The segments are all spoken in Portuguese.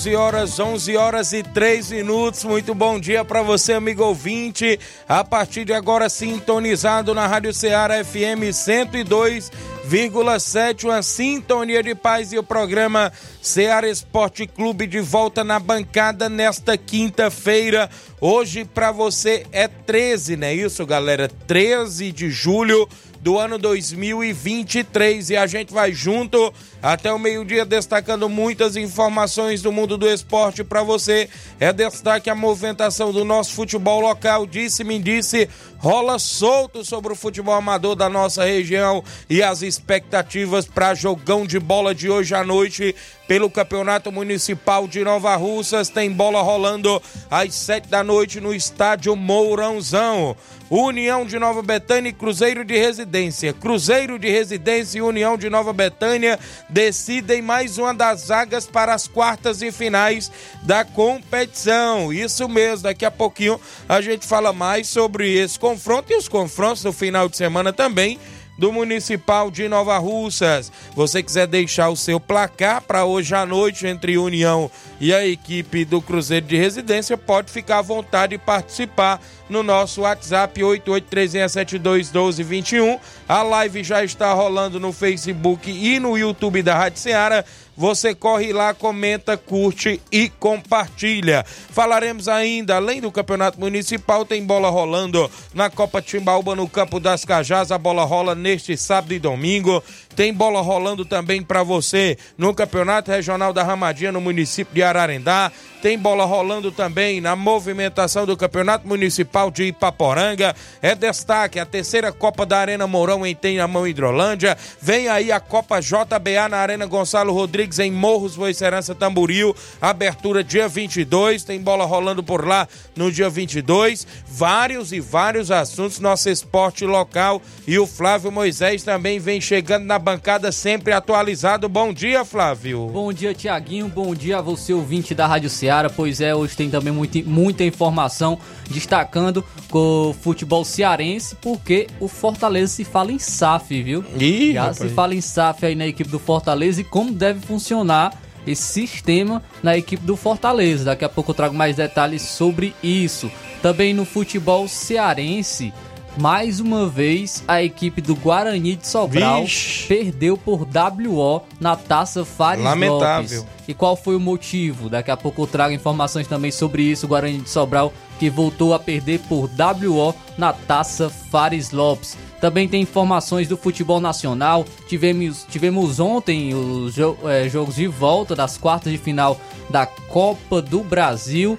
11 horas, 11 horas e 3 minutos. Muito bom dia para você, amigo ouvinte. A partir de agora, sintonizado na Rádio Ceará FM 102,7, uma sintonia de paz e o programa Ceará Esporte Clube de volta na bancada nesta quinta-feira. Hoje para você é 13, não é isso, galera? 13 de julho do ano 2023 e a gente vai junto até o meio-dia destacando muitas informações do mundo do esporte para você. É destaque a movimentação do nosso futebol local, disse-me disse, rola solto sobre o futebol amador da nossa região e as expectativas para jogão de bola de hoje à noite pelo Campeonato Municipal de Nova Russas. Tem bola rolando às sete da noite no estádio Mourãozão. União de Nova Betânia e Cruzeiro de Residência. Cruzeiro de Residência e União de Nova Betânia decidem mais uma das vagas para as quartas e finais da competição. Isso mesmo, daqui a pouquinho a gente fala mais sobre esse confronto e os confrontos do final de semana também do Municipal de Nova Russas. Você quiser deixar o seu placar para hoje à noite entre União e a equipe do Cruzeiro de Residência, pode ficar à vontade e participar no nosso WhatsApp 8836721221. A live já está rolando no Facebook e no YouTube da Rádio Ceará. Você corre lá, comenta, curte e compartilha. Falaremos ainda, além do Campeonato Municipal, tem bola rolando na Copa Timbaúba no Campo das Cajás. A bola rola neste sábado e domingo. Tem bola rolando também para você no Campeonato Regional da Ramadinha no município de Ararendá. Tem bola rolando também na movimentação do Campeonato Municipal de Ipaporanga. É destaque a terceira Copa da Arena Mourão em Tenhamão Hidrolândia. Vem aí a Copa JBA na Arena Gonçalo Rodrigues em Morros, Boicerança, Tamboril. Abertura dia 22. Tem bola rolando por lá no dia 22. Vários e vários assuntos. Nosso esporte local e o Flávio Moisés também vem chegando na bancada sempre atualizado. Bom dia, Flávio. Bom dia, Tiaguinho. Bom dia a você, ouvinte da Rádio Ceará. Pois é, hoje tem também muito, muita informação destacando com o futebol cearense, porque o Fortaleza se fala em SAF, viu? Ih, Já rapaz. se fala em SAF aí na equipe do Fortaleza e como deve funcionar esse sistema na equipe do Fortaleza. Daqui a pouco eu trago mais detalhes sobre isso. Também no futebol cearense, mais uma vez a equipe do Guarani de Sobral Vixe. perdeu por WO na Taça Fares Lamentável. Lopes. E qual foi o motivo? Daqui a pouco eu trago informações também sobre isso. O Guarani de Sobral que voltou a perder por WO na Taça Fares Lopes. Também tem informações do futebol nacional. Tivemos, tivemos ontem os jo- eh, jogos de volta das quartas de final da Copa do Brasil.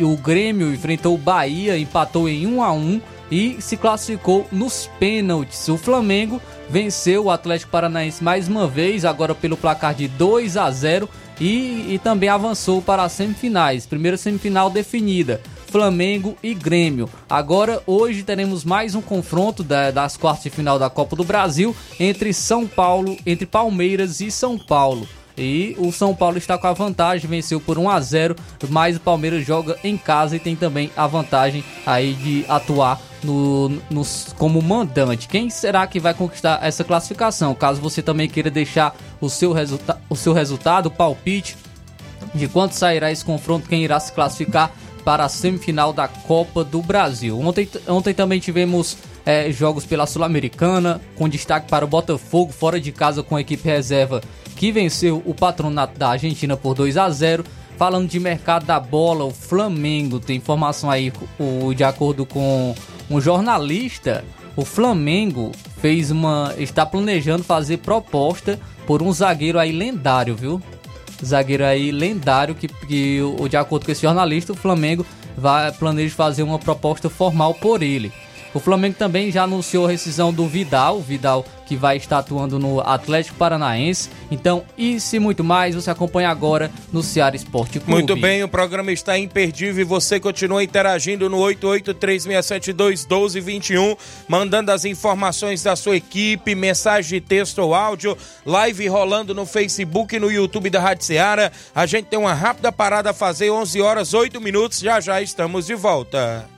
O Grêmio enfrentou o Bahia, empatou em 1 a 1 e se classificou nos pênaltis. O Flamengo venceu o Atlético Paranaense mais uma vez, agora pelo placar de 2 a 0 e, e também avançou para as semifinais. Primeira semifinal definida. Flamengo e Grêmio. Agora, hoje, teremos mais um confronto da- das quartas de final da Copa do Brasil entre São Paulo, entre Palmeiras e São Paulo. E o São Paulo está com a vantagem, venceu por 1 a 0 mas o Palmeiras joga em casa e tem também a vantagem aí de atuar no, nos- como mandante. Quem será que vai conquistar essa classificação? Caso você também queira deixar o seu, resulta o seu resultado, o palpite de quanto sairá esse confronto, quem irá se classificar para a semifinal da Copa do Brasil. Ontem, ontem também tivemos é, jogos pela Sul-Americana, com destaque para o Botafogo, fora de casa com a equipe reserva, que venceu o patronato da Argentina por 2 a 0 Falando de mercado da bola, o Flamengo tem informação aí, o, de acordo com um jornalista, o Flamengo fez uma. está planejando fazer proposta por um zagueiro aí lendário, viu? Zagueiro aí lendário que, que de acordo com esse jornalista, o Flamengo vai planeja fazer uma proposta formal por ele. O Flamengo também já anunciou a rescisão do Vidal, Vidal que vai estar atuando no Atlético Paranaense. Então, isso e muito mais, você acompanha agora no Ceará Esporte Clube. Muito bem, o programa está imperdível e você continua interagindo no 8836721221, mandando as informações da sua equipe, mensagem de texto ou áudio, live rolando no Facebook e no YouTube da Rádio Ceará. A gente tem uma rápida parada a fazer, 11 horas 8 minutos, já já estamos de volta.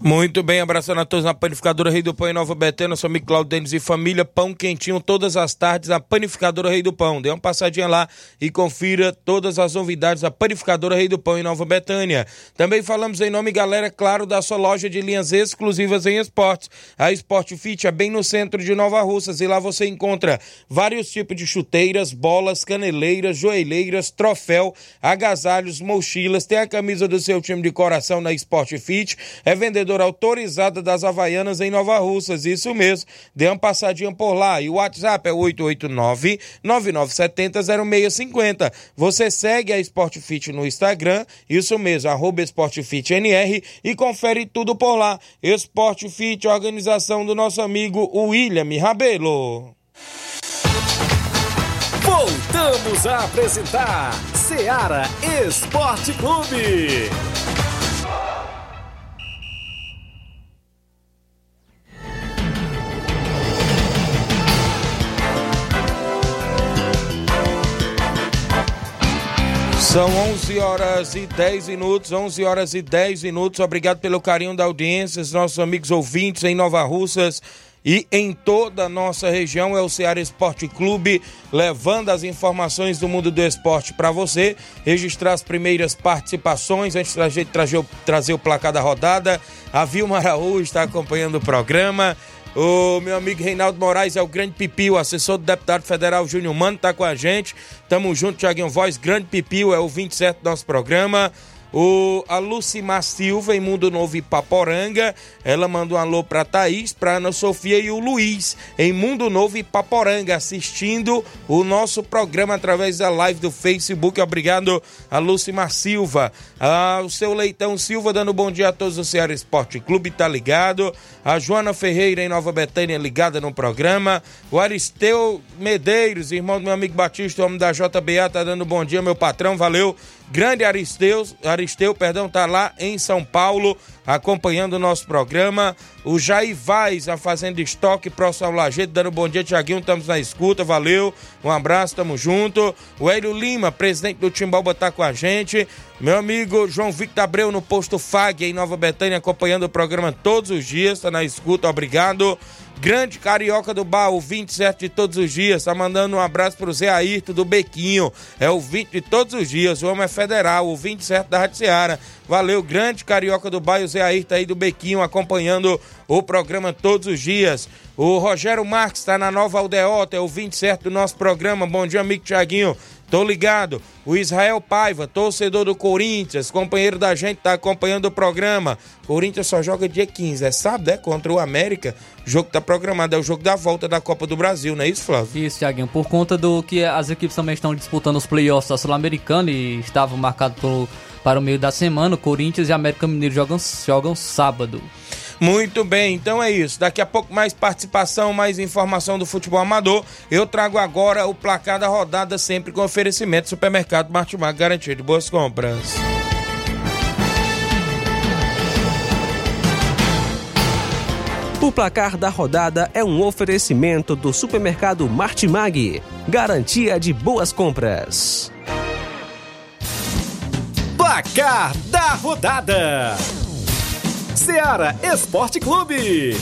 Muito bem, abraçando a todos na Panificadora Rei do Pão em Nova Betânia, sou amigo Claudio Denis e família, pão quentinho todas as tardes na Panificadora Rei do Pão. Dê uma passadinha lá e confira todas as novidades da Panificadora Rei do Pão em Nova Betânia. Também falamos em nome, galera, claro, da sua loja de linhas exclusivas em esportes. A Sport Fit é bem no centro de Nova Russas e lá você encontra vários tipos de chuteiras, bolas, caneleiras, joelheiras, troféu, agasalhos, mochilas, tem a camisa do seu time de coração na Sport Fit, é vendedor autorizada das Havaianas em Nova Russas. Isso mesmo. Dê uma passadinha por lá. E o WhatsApp é 889-9970-0650. Você segue a Sportfit no Instagram. Isso mesmo, arroba SportFitNR e confere tudo por lá. Sportfit, organização do nosso amigo William Rabelo. Voltamos a apresentar Seara Esporte Clube. São 11 horas e 10 minutos, 11 horas e 10 minutos. Obrigado pelo carinho da audiência, os nossos amigos ouvintes em Nova Russas e em toda a nossa região. É o Ceará Esporte Clube levando as informações do mundo do esporte para você. Registrar as primeiras participações antes da gente trazer, trazer o placar da rodada. A Vilma Araújo está acompanhando o programa. O meu amigo Reinaldo Moraes é o grande Pipio, assessor do deputado federal Júnior Mano, tá com a gente. Tamo junto, Tiaguinho Voz, grande Pipio, é o 27 do nosso programa. O, a Lucimar Silva, em Mundo Novo Ipaporanga, ela mandou um alô pra Thaís, pra Ana Sofia e o Luiz, em Mundo Novo Ipaporanga, assistindo o nosso programa através da live do Facebook. Obrigado a Lucimar Silva. Ah, o seu Leitão Silva dando bom dia a todos do Ceará Esporte Clube, tá ligado? A Joana Ferreira em Nova Betânia ligada no programa. O Aristeu Medeiros, irmão do meu amigo Batista, homem da JBA, tá dando bom dia, meu patrão, valeu. Grande Aristeu, Aristeu, perdão, tá lá em São Paulo acompanhando o nosso programa. O Jair Vaz, a Fazenda Estoque, próximo ao Lajeito, dando bom dia, Tiaguinho, estamos na escuta, valeu, um abraço, tamo junto. O Hélio Lima, presidente do Timbalba, tá com a gente. Meu amigo João Victor Abreu, no posto FAG, em Nova Betânia, acompanhando o programa todos os dias, tá na escuta, obrigado. Grande Carioca do Bar, o 27 de todos os dias. Tá mandando um abraço pro Zé Ayrton do Bequinho. É o 20 de todos os dias. O homem é federal, o 27 da Rádio Seara. Valeu, grande Carioca do Bar, o Zé Ayrton aí do Bequinho, acompanhando o programa todos os dias. O Rogério Marques está na Nova Aldeota, é o 27 do nosso programa. Bom dia, amigo Tiaguinho. Tô ligado. O Israel Paiva, torcedor do Corinthians, companheiro da gente, tá acompanhando o programa. Corinthians só joga dia 15, é sábado, é? Contra o América. O jogo tá programado, é o jogo da volta da Copa do Brasil, não é isso, Flávio? Isso, Thiaguinho. Por conta do que as equipes também estão disputando os playoffs da Sul-Americana e estavam marcados para o meio da semana, Corinthians e América Mineiro jogam, jogam sábado. Muito bem, então é isso. Daqui a pouco mais participação, mais informação do futebol amador. Eu trago agora o placar da rodada, sempre com oferecimento Supermercado Martimag, garantia de boas compras. O placar da rodada é um oferecimento do supermercado Martimag, garantia de boas compras. Placar da rodada: Seara Esporte Clube.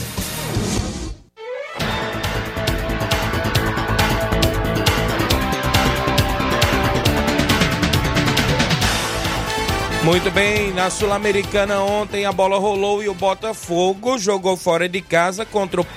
Muito bem, na Sul-Americana ontem a bola rolou e o Botafogo jogou fora de casa contra o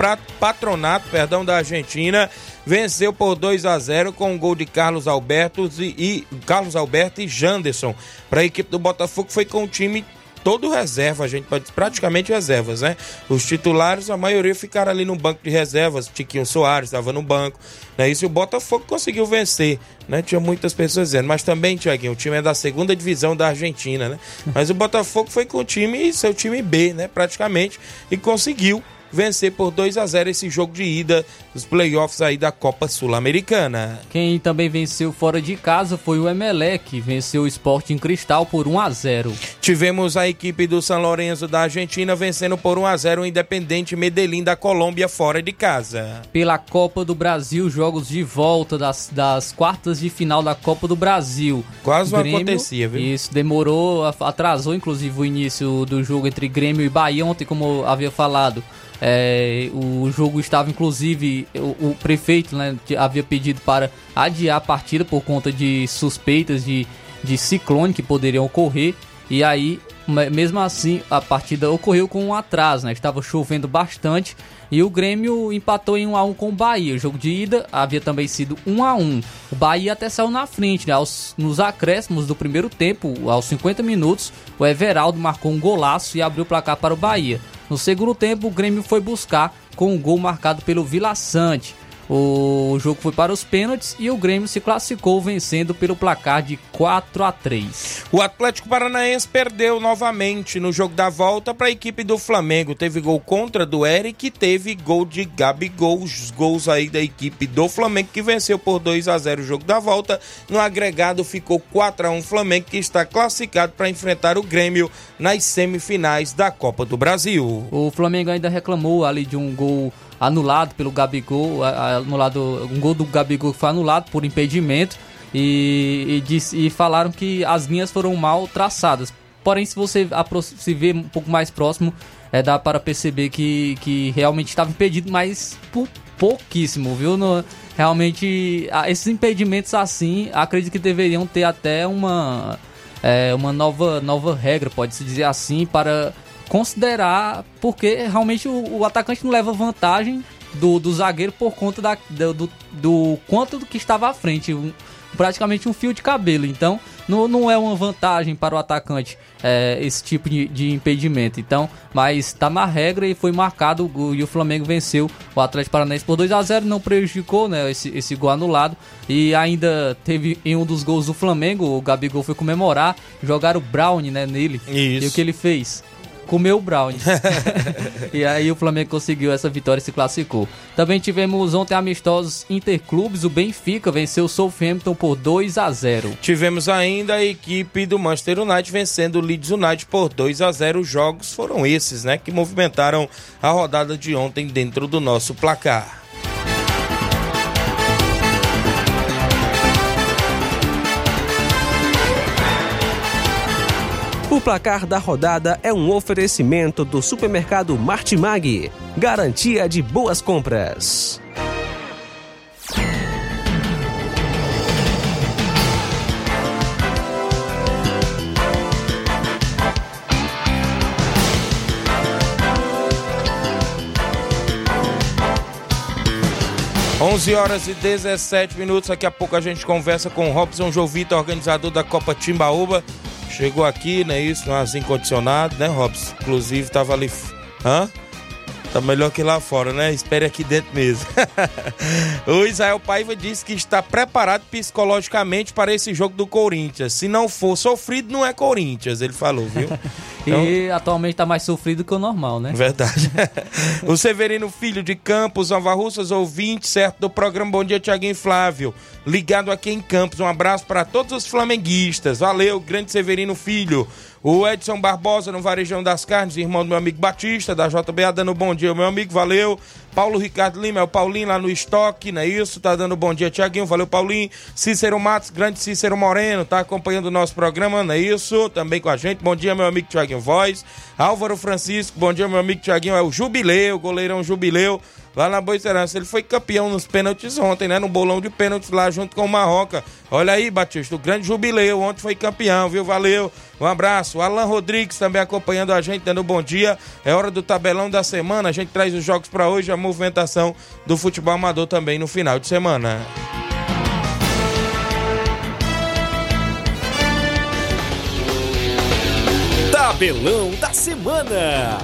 Patronato, perdão, da Argentina, venceu por 2 a 0 com um gol de Carlos Alberto e, e Carlos Alberto e Janderson. Para a equipe do Botafogo foi com o time todo reserva, a gente praticamente reservas, né? Os titulares, a maioria ficaram ali no banco de reservas. Tiquinho Soares estava no banco, né? Isso e o Botafogo conseguiu vencer, né? Tinha muitas pessoas dizendo, mas também, Tiaguinho, o time é da segunda divisão da Argentina, né? Mas o Botafogo foi com o time, seu time B, né? Praticamente, e conseguiu vencer por 2 a 0 esse jogo de ida dos playoffs aí da Copa Sul-Americana. Quem também venceu fora de casa foi o Emelec, venceu o Sport em Cristal por 1 a 0. Tivemos a equipe do São Lourenço da Argentina vencendo por 1 a 0 o Independente Medellín da Colômbia fora de casa. Pela Copa do Brasil, jogos de volta das, das quartas de final da Copa do Brasil. Quase não acontecia, viu? Isso, demorou, atrasou inclusive o início do jogo entre Grêmio e Bahia ontem, como havia falado. É, o jogo estava, inclusive, o, o, prefeito né, havia pedido para adiar a partida por conta de suspeitas de, de ciclone que poderiam ocorrer. E aí, mesmo assim, a partida ocorreu com um atraso, né? Estava chovendo bastante e o Grêmio empatou em 1 a 1 com o Bahia. O jogo de ida havia também sido 1 a 1. O Bahia até saiu na frente, né? Aos, nos acréscimos do primeiro tempo, aos 50 minutos, o Everaldo marcou um golaço e abriu o placar para o Bahia. No segundo tempo, o Grêmio foi buscar com um gol marcado pelo Vila Sante. O jogo foi para os pênaltis e o Grêmio se classificou vencendo pelo placar de 4 a 3. O Atlético Paranaense perdeu novamente no jogo da volta para a equipe do Flamengo. Teve gol contra do Eric e teve gol de Gabigol. Os gols aí da equipe do Flamengo que venceu por 2 a 0 o jogo da volta. No agregado ficou 4 a 1 Flamengo que está classificado para enfrentar o Grêmio nas semifinais da Copa do Brasil. O Flamengo ainda reclamou ali de um gol anulado pelo Gabigol, anulado, um gol do Gabigol foi anulado por impedimento e, e, e falaram que as linhas foram mal traçadas. Porém, se você se vê um pouco mais próximo, é, dá para perceber que, que realmente estava impedido, mas por pouquíssimo, viu? No, realmente, esses impedimentos assim, acredito que deveriam ter até uma, é, uma nova, nova regra, pode-se dizer assim, para considerar, porque realmente o, o atacante não leva vantagem do, do zagueiro por conta da, do, do, do quanto que estava à frente. Um, praticamente um fio de cabelo. Então, não, não é uma vantagem para o atacante é, esse tipo de, de, impedimento. Então, mas está na regra e foi marcado o, e o Flamengo venceu o Atlético Paranaense por 2 a 0 não prejudicou né, esse, esse gol anulado. E ainda teve em um dos gols do Flamengo, o Gabigol foi comemorar, jogaram o Brown né, nele. Isso. E o que ele fez? Comeu o brownie. e aí o Flamengo conseguiu essa vitória e se classificou. Também tivemos ontem amistosos interclubes. O Benfica venceu o Southampton por 2 a 0. Tivemos ainda a equipe do Manchester United vencendo o Leeds United por 2 a 0. Os jogos foram esses, né, que movimentaram a rodada de ontem dentro do nosso placar. O placar da rodada é um oferecimento do supermercado Martimag, garantia de boas compras. 11 horas e 17 minutos. Daqui a pouco a gente conversa com o Robson Jovita, organizador da Copa Timbaúba. Chegou aqui, né? Isso, no arzinho condicionado, né, Robson? Inclusive, tava ali. Hã? Tá melhor que lá fora, né? Espere aqui dentro mesmo. o Israel Paiva disse que está preparado psicologicamente para esse jogo do Corinthians. Se não for sofrido, não é Corinthians, ele falou, viu? Então... E atualmente tá mais sofrido que o normal, né? Verdade. o Severino Filho de Campos, Nova Russas, ouvinte, certo, do programa Bom Dia Tiaguinho Flávio. Ligado aqui em Campos. Um abraço para todos os flamenguistas. Valeu, grande Severino Filho. O Edson Barbosa no Varejão das Carnes, irmão do meu amigo Batista, da JBA, dando bom dia, meu amigo, valeu. Paulo Ricardo Lima, é o Paulinho lá no estoque, não é isso? Tá dando bom dia, Tiaguinho, valeu, Paulinho. Cícero Matos, grande Cícero Moreno, tá acompanhando o nosso programa, não é isso? Também com a gente, bom dia, meu amigo Tiaguinho Voz. Álvaro Francisco, bom dia, meu amigo Tiaguinho, é o Jubileu, goleirão Jubileu lá na Boa Esperança. Ele foi campeão nos pênaltis ontem, né? No bolão de pênaltis lá junto com o Marroca. Olha aí, Batista, o grande jubileu. Ontem foi campeão, viu? Valeu. Um abraço. Alan Rodrigues também acompanhando a gente, dando um bom dia. É hora do tabelão da semana. A gente traz os jogos para hoje, a movimentação do futebol amador também no final de semana. Tabelão da semana.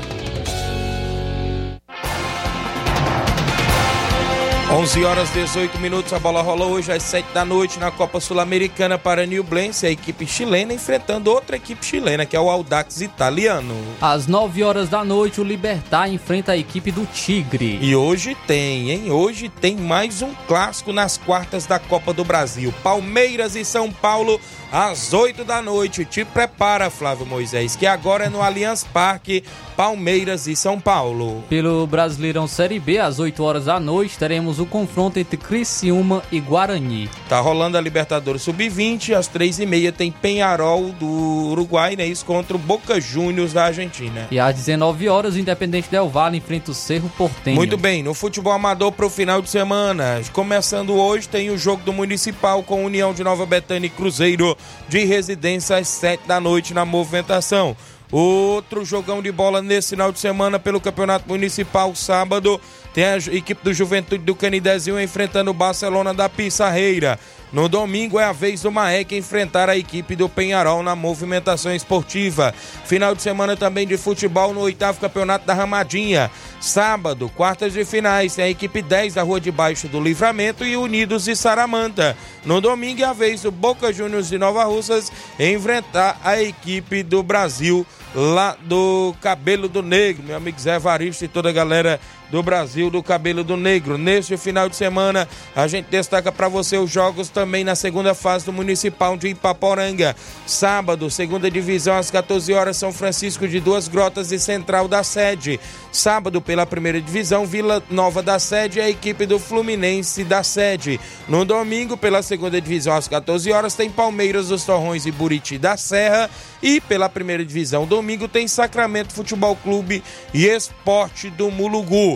11 horas 18 minutos, a bola rola hoje às 7 da noite na Copa Sul-Americana para Newblense, a equipe chilena enfrentando outra equipe chilena, que é o Audax italiano. Às 9 horas da noite, o Libertar enfrenta a equipe do Tigre. E hoje tem, hein? Hoje tem mais um clássico nas quartas da Copa do Brasil. Palmeiras e São Paulo às 8 da noite. Te prepara, Flávio Moisés, que agora é no Allianz Parque, Palmeiras e São Paulo. Pelo Brasileirão Série B, às 8 horas da noite, teremos o confronto entre Criciúma e Guarani. Tá rolando a Libertadores Sub-20, às 3h30 tem Penharol do Uruguai, né? Isso contra o Boca Juniors da Argentina. E às 19 horas, o Independente Del Valle enfrenta o Cerro Portenho. Muito bem, no futebol amador pro final de semana. Começando hoje, tem o jogo do Municipal com União de Nova Betânia e Cruzeiro de residência às 7 da noite na movimentação. Outro jogão de bola nesse final de semana pelo Campeonato Municipal, sábado, tem a equipe do Juventude do Canidezinho enfrentando o Barcelona da Pissarreira. No domingo é a vez do Maek enfrentar a equipe do Penharol na movimentação esportiva. Final de semana também de futebol no oitavo campeonato da Ramadinha. Sábado, quartas de finais, tem a equipe 10 da Rua de Baixo do Livramento e Unidos de Saramanta. No domingo é a vez do Boca Juniors de Nova Russas enfrentar a equipe do Brasil lá do Cabelo do Negro. Meu amigo Zé Varisto e toda a galera do Brasil do Cabelo do Negro. Neste final de semana, a gente destaca para você os jogos também na segunda fase do Municipal de Ipaporanga. Sábado, segunda divisão, às 14 horas, São Francisco de Duas Grotas e Central da Sede. Sábado, pela primeira divisão, Vila Nova da Sede e a equipe do Fluminense da Sede. No domingo, pela segunda divisão, às 14 horas, tem Palmeiras dos Torrões e Buriti da Serra. E pela primeira divisão, domingo, tem Sacramento Futebol Clube e Esporte do Mulugu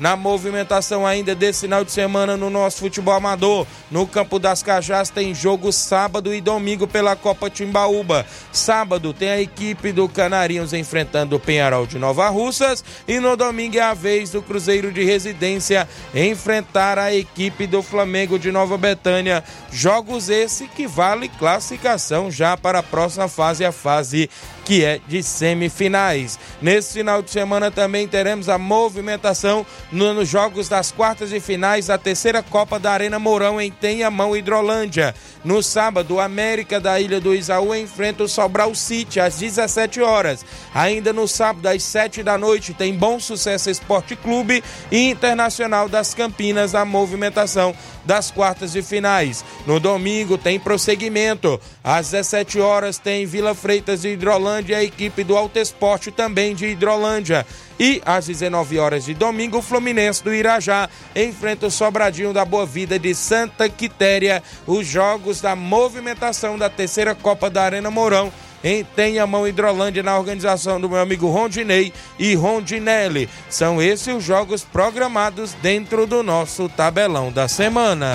na movimentação ainda desse final de semana no nosso futebol amador. No Campo das Cajás tem jogo sábado e domingo pela Copa Timbaúba. Sábado tem a equipe do Canarinhos enfrentando o Penharol de Nova Russas e no domingo é a vez do Cruzeiro de Residência enfrentar a equipe do Flamengo de Nova Betânia. Jogos esse que vale classificação já para a próxima fase, a fase que é de semifinais. Nesse final de semana também teremos a movimentação nos jogos das quartas de finais da terceira Copa da Arena Mourão em Tenhamão, Hidrolândia. No sábado, o América da Ilha do Isaú enfrenta o Sobral City às 17 horas. Ainda no sábado, às 7 da noite, tem Bom Sucesso Esporte Clube e Internacional das Campinas a movimentação das quartas de finais. No domingo tem prosseguimento. Às 17 horas tem Vila Freitas de Hidrolândia e a equipe do Alto Esporte também de Hidrolândia. E às 19 horas de domingo, o Fluminense do Irajá enfrenta o Sobradinho da Boa Vida de Santa Quitéria. Os jogos da movimentação da terceira Copa da Arena Mourão em Tenhamão Hidrolândia na organização do meu amigo Rondinei e Rondinelli. São esses os jogos programados dentro do nosso tabelão da semana.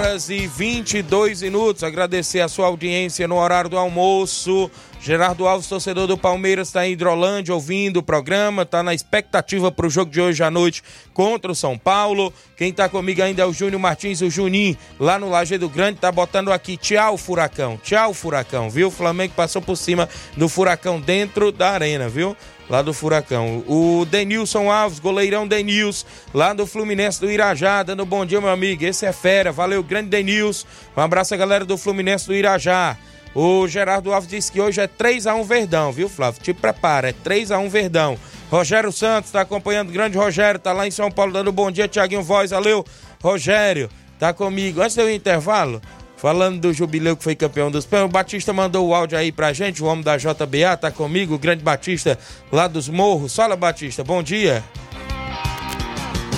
Horas e 22 minutos. Agradecer a sua audiência no horário do almoço. Gerardo Alves, torcedor do Palmeiras, está em Hidrolândia ouvindo o programa, está na expectativa para o jogo de hoje à noite contra o São Paulo. Quem está comigo ainda é o Júnior Martins, o Juninho, lá no Lajeado Grande, tá botando aqui tchau, Furacão, tchau, Furacão, viu? O Flamengo passou por cima do Furacão dentro da arena, viu? Lá do Furacão. O Denilson Alves, goleirão Denilson, lá do Fluminense do Irajá, dando bom dia, meu amigo. Esse é fera, valeu, grande Denilson. Um abraço a galera do Fluminense do Irajá. O Gerardo Alves disse que hoje é 3x1 Verdão, viu, Flávio? Te prepara, é 3x1 Verdão. Rogério Santos tá acompanhando, grande Rogério, tá lá em São Paulo dando bom dia, Tiaguinho Voz, valeu. Rogério, tá comigo. Antes do intervalo, Falando do jubileu que foi campeão dos pães, o Batista mandou o áudio aí pra gente, o homem da JBA, tá comigo, o grande Batista lá dos Morros. Fala, Batista, bom dia.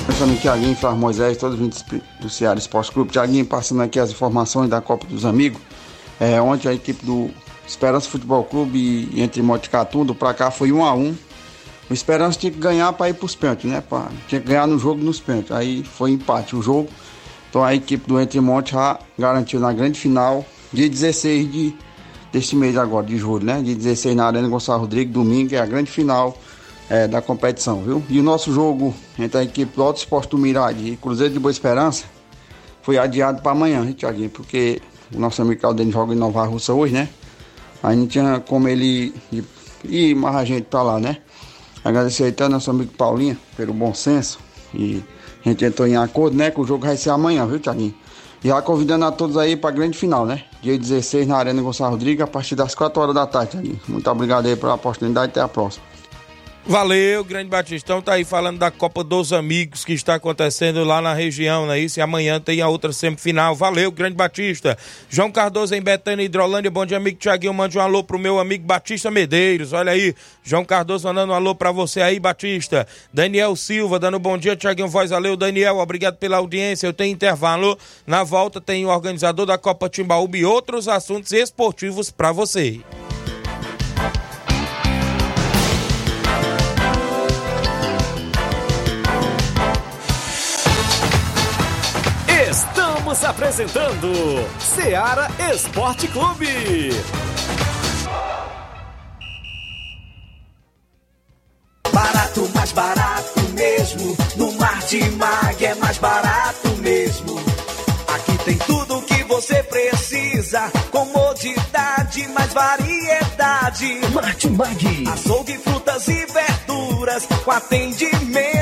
Pensando aqui, Tiaguinho, Flávio Moisés, todos os do Ceará Esporte Clube. Tiaguinho passando aqui as informações da Copa dos Amigos. É, ontem a equipe do Esperança Futebol Clube entre Monte Catundo pra cá foi 1 a 1 O Esperança tinha que ganhar para ir pros pênaltis, né? Pra, tinha que ganhar no jogo nos pênaltis. Aí foi empate o jogo. Então a equipe do Entremonte já garantiu na grande final, dia 16 de, deste mês agora, de julho, né? Dia 16 na Arena Gonçalo Rodrigues, domingo, é a grande final é, da competição, viu? E o nosso jogo entre a equipe do Alto Esporte do Mirade e Cruzeiro de Boa Esperança foi adiado para amanhã, hein, Thiaguinho? Porque o nosso amigo Claudênio joga em Nova Russa hoje, né? Aí não tinha como ele ir mais a gente para lá, né? Agradecer aí ao nosso amigo Paulinho pelo bom senso e a gente entrou em acordo, né? Que o jogo vai ser amanhã, viu, Thiaguinho? Já convidando a todos aí para a grande final, né? Dia 16 na Arena Gonçalo Rodrigues, a partir das 4 horas da tarde, Thiaguinho. Muito obrigado aí pela oportunidade e até a próxima. Valeu, grande Batistão. Tá aí falando da Copa dos Amigos que está acontecendo lá na região, não é isso? E amanhã tem a outra semifinal. Valeu, grande Batista. João Cardoso em Betânia, Hidrolândia. Bom dia, amigo Tiaguinho. Mande um alô pro meu amigo Batista Medeiros. Olha aí, João Cardoso mandando um alô pra você aí, Batista. Daniel Silva dando bom dia, Tiaguinho Voz. Valeu, Daniel. Obrigado pela audiência. Eu tenho intervalo. Na volta tem o organizador da Copa Timbaúba e outros assuntos esportivos para você. Você precisa. Comodidade, mais variedade. Martimag. Açougue, frutas e verduras. Com atendimento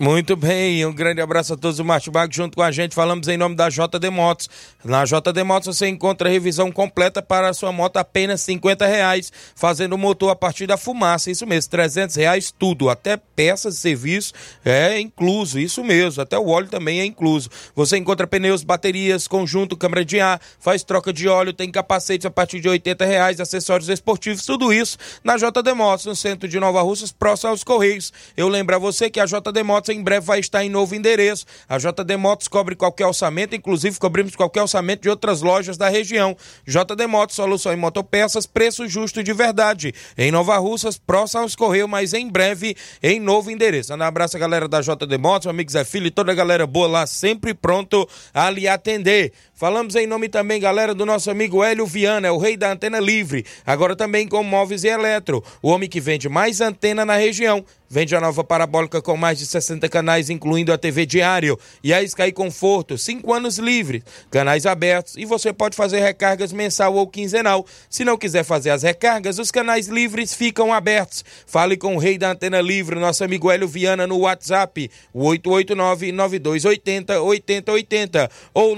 Muito bem, um grande abraço a todos do Martimag junto com a gente. Falamos em nome da JD Motos. Na JD Motos você encontra revisão completa para a sua moto apenas 50 reais, fazendo o motor a partir da fumaça. Isso mesmo, 300 reais tudo, até peças de serviço é incluso, isso mesmo, até o óleo também é incluso. Você encontra pneus, baterias, conjunto, câmara de ar, faz troca de óleo, tem capacetes a partir de 80 reais, acessórios esportivos, tudo isso na JD Motos, no centro de Nova Russas, próximo aos Correios. Eu lembro a você que a JD Motos em breve vai estar em novo endereço. A JD Motos cobre qualquer orçamento, inclusive cobrimos qualquer orçamento de outras lojas da região. JD Motos, solução em motopeças, preço justo de verdade. Em Nova Russas, próximo aos Correios, mas em breve em novo endereço. Um abraço a galera da JD Motos, meu amigo Zé Filho e toda a galera boa lá, sempre pronto a lhe atender. Falamos em nome também, galera, do nosso amigo Hélio Viana, é o rei da antena livre. Agora também com móveis e eletro. O homem que vende mais antena na região. Vende a nova parabólica com mais de 60 canais, incluindo a TV Diário e a Sky Conforto, 5 anos livre, canais abertos e você pode fazer recargas mensal ou quinzenal. Se não quiser fazer as recargas, os canais livres ficam abertos. Fale com o rei da antena livre, nosso amigo Hélio Viana, no WhatsApp, 889-9280-8080 ou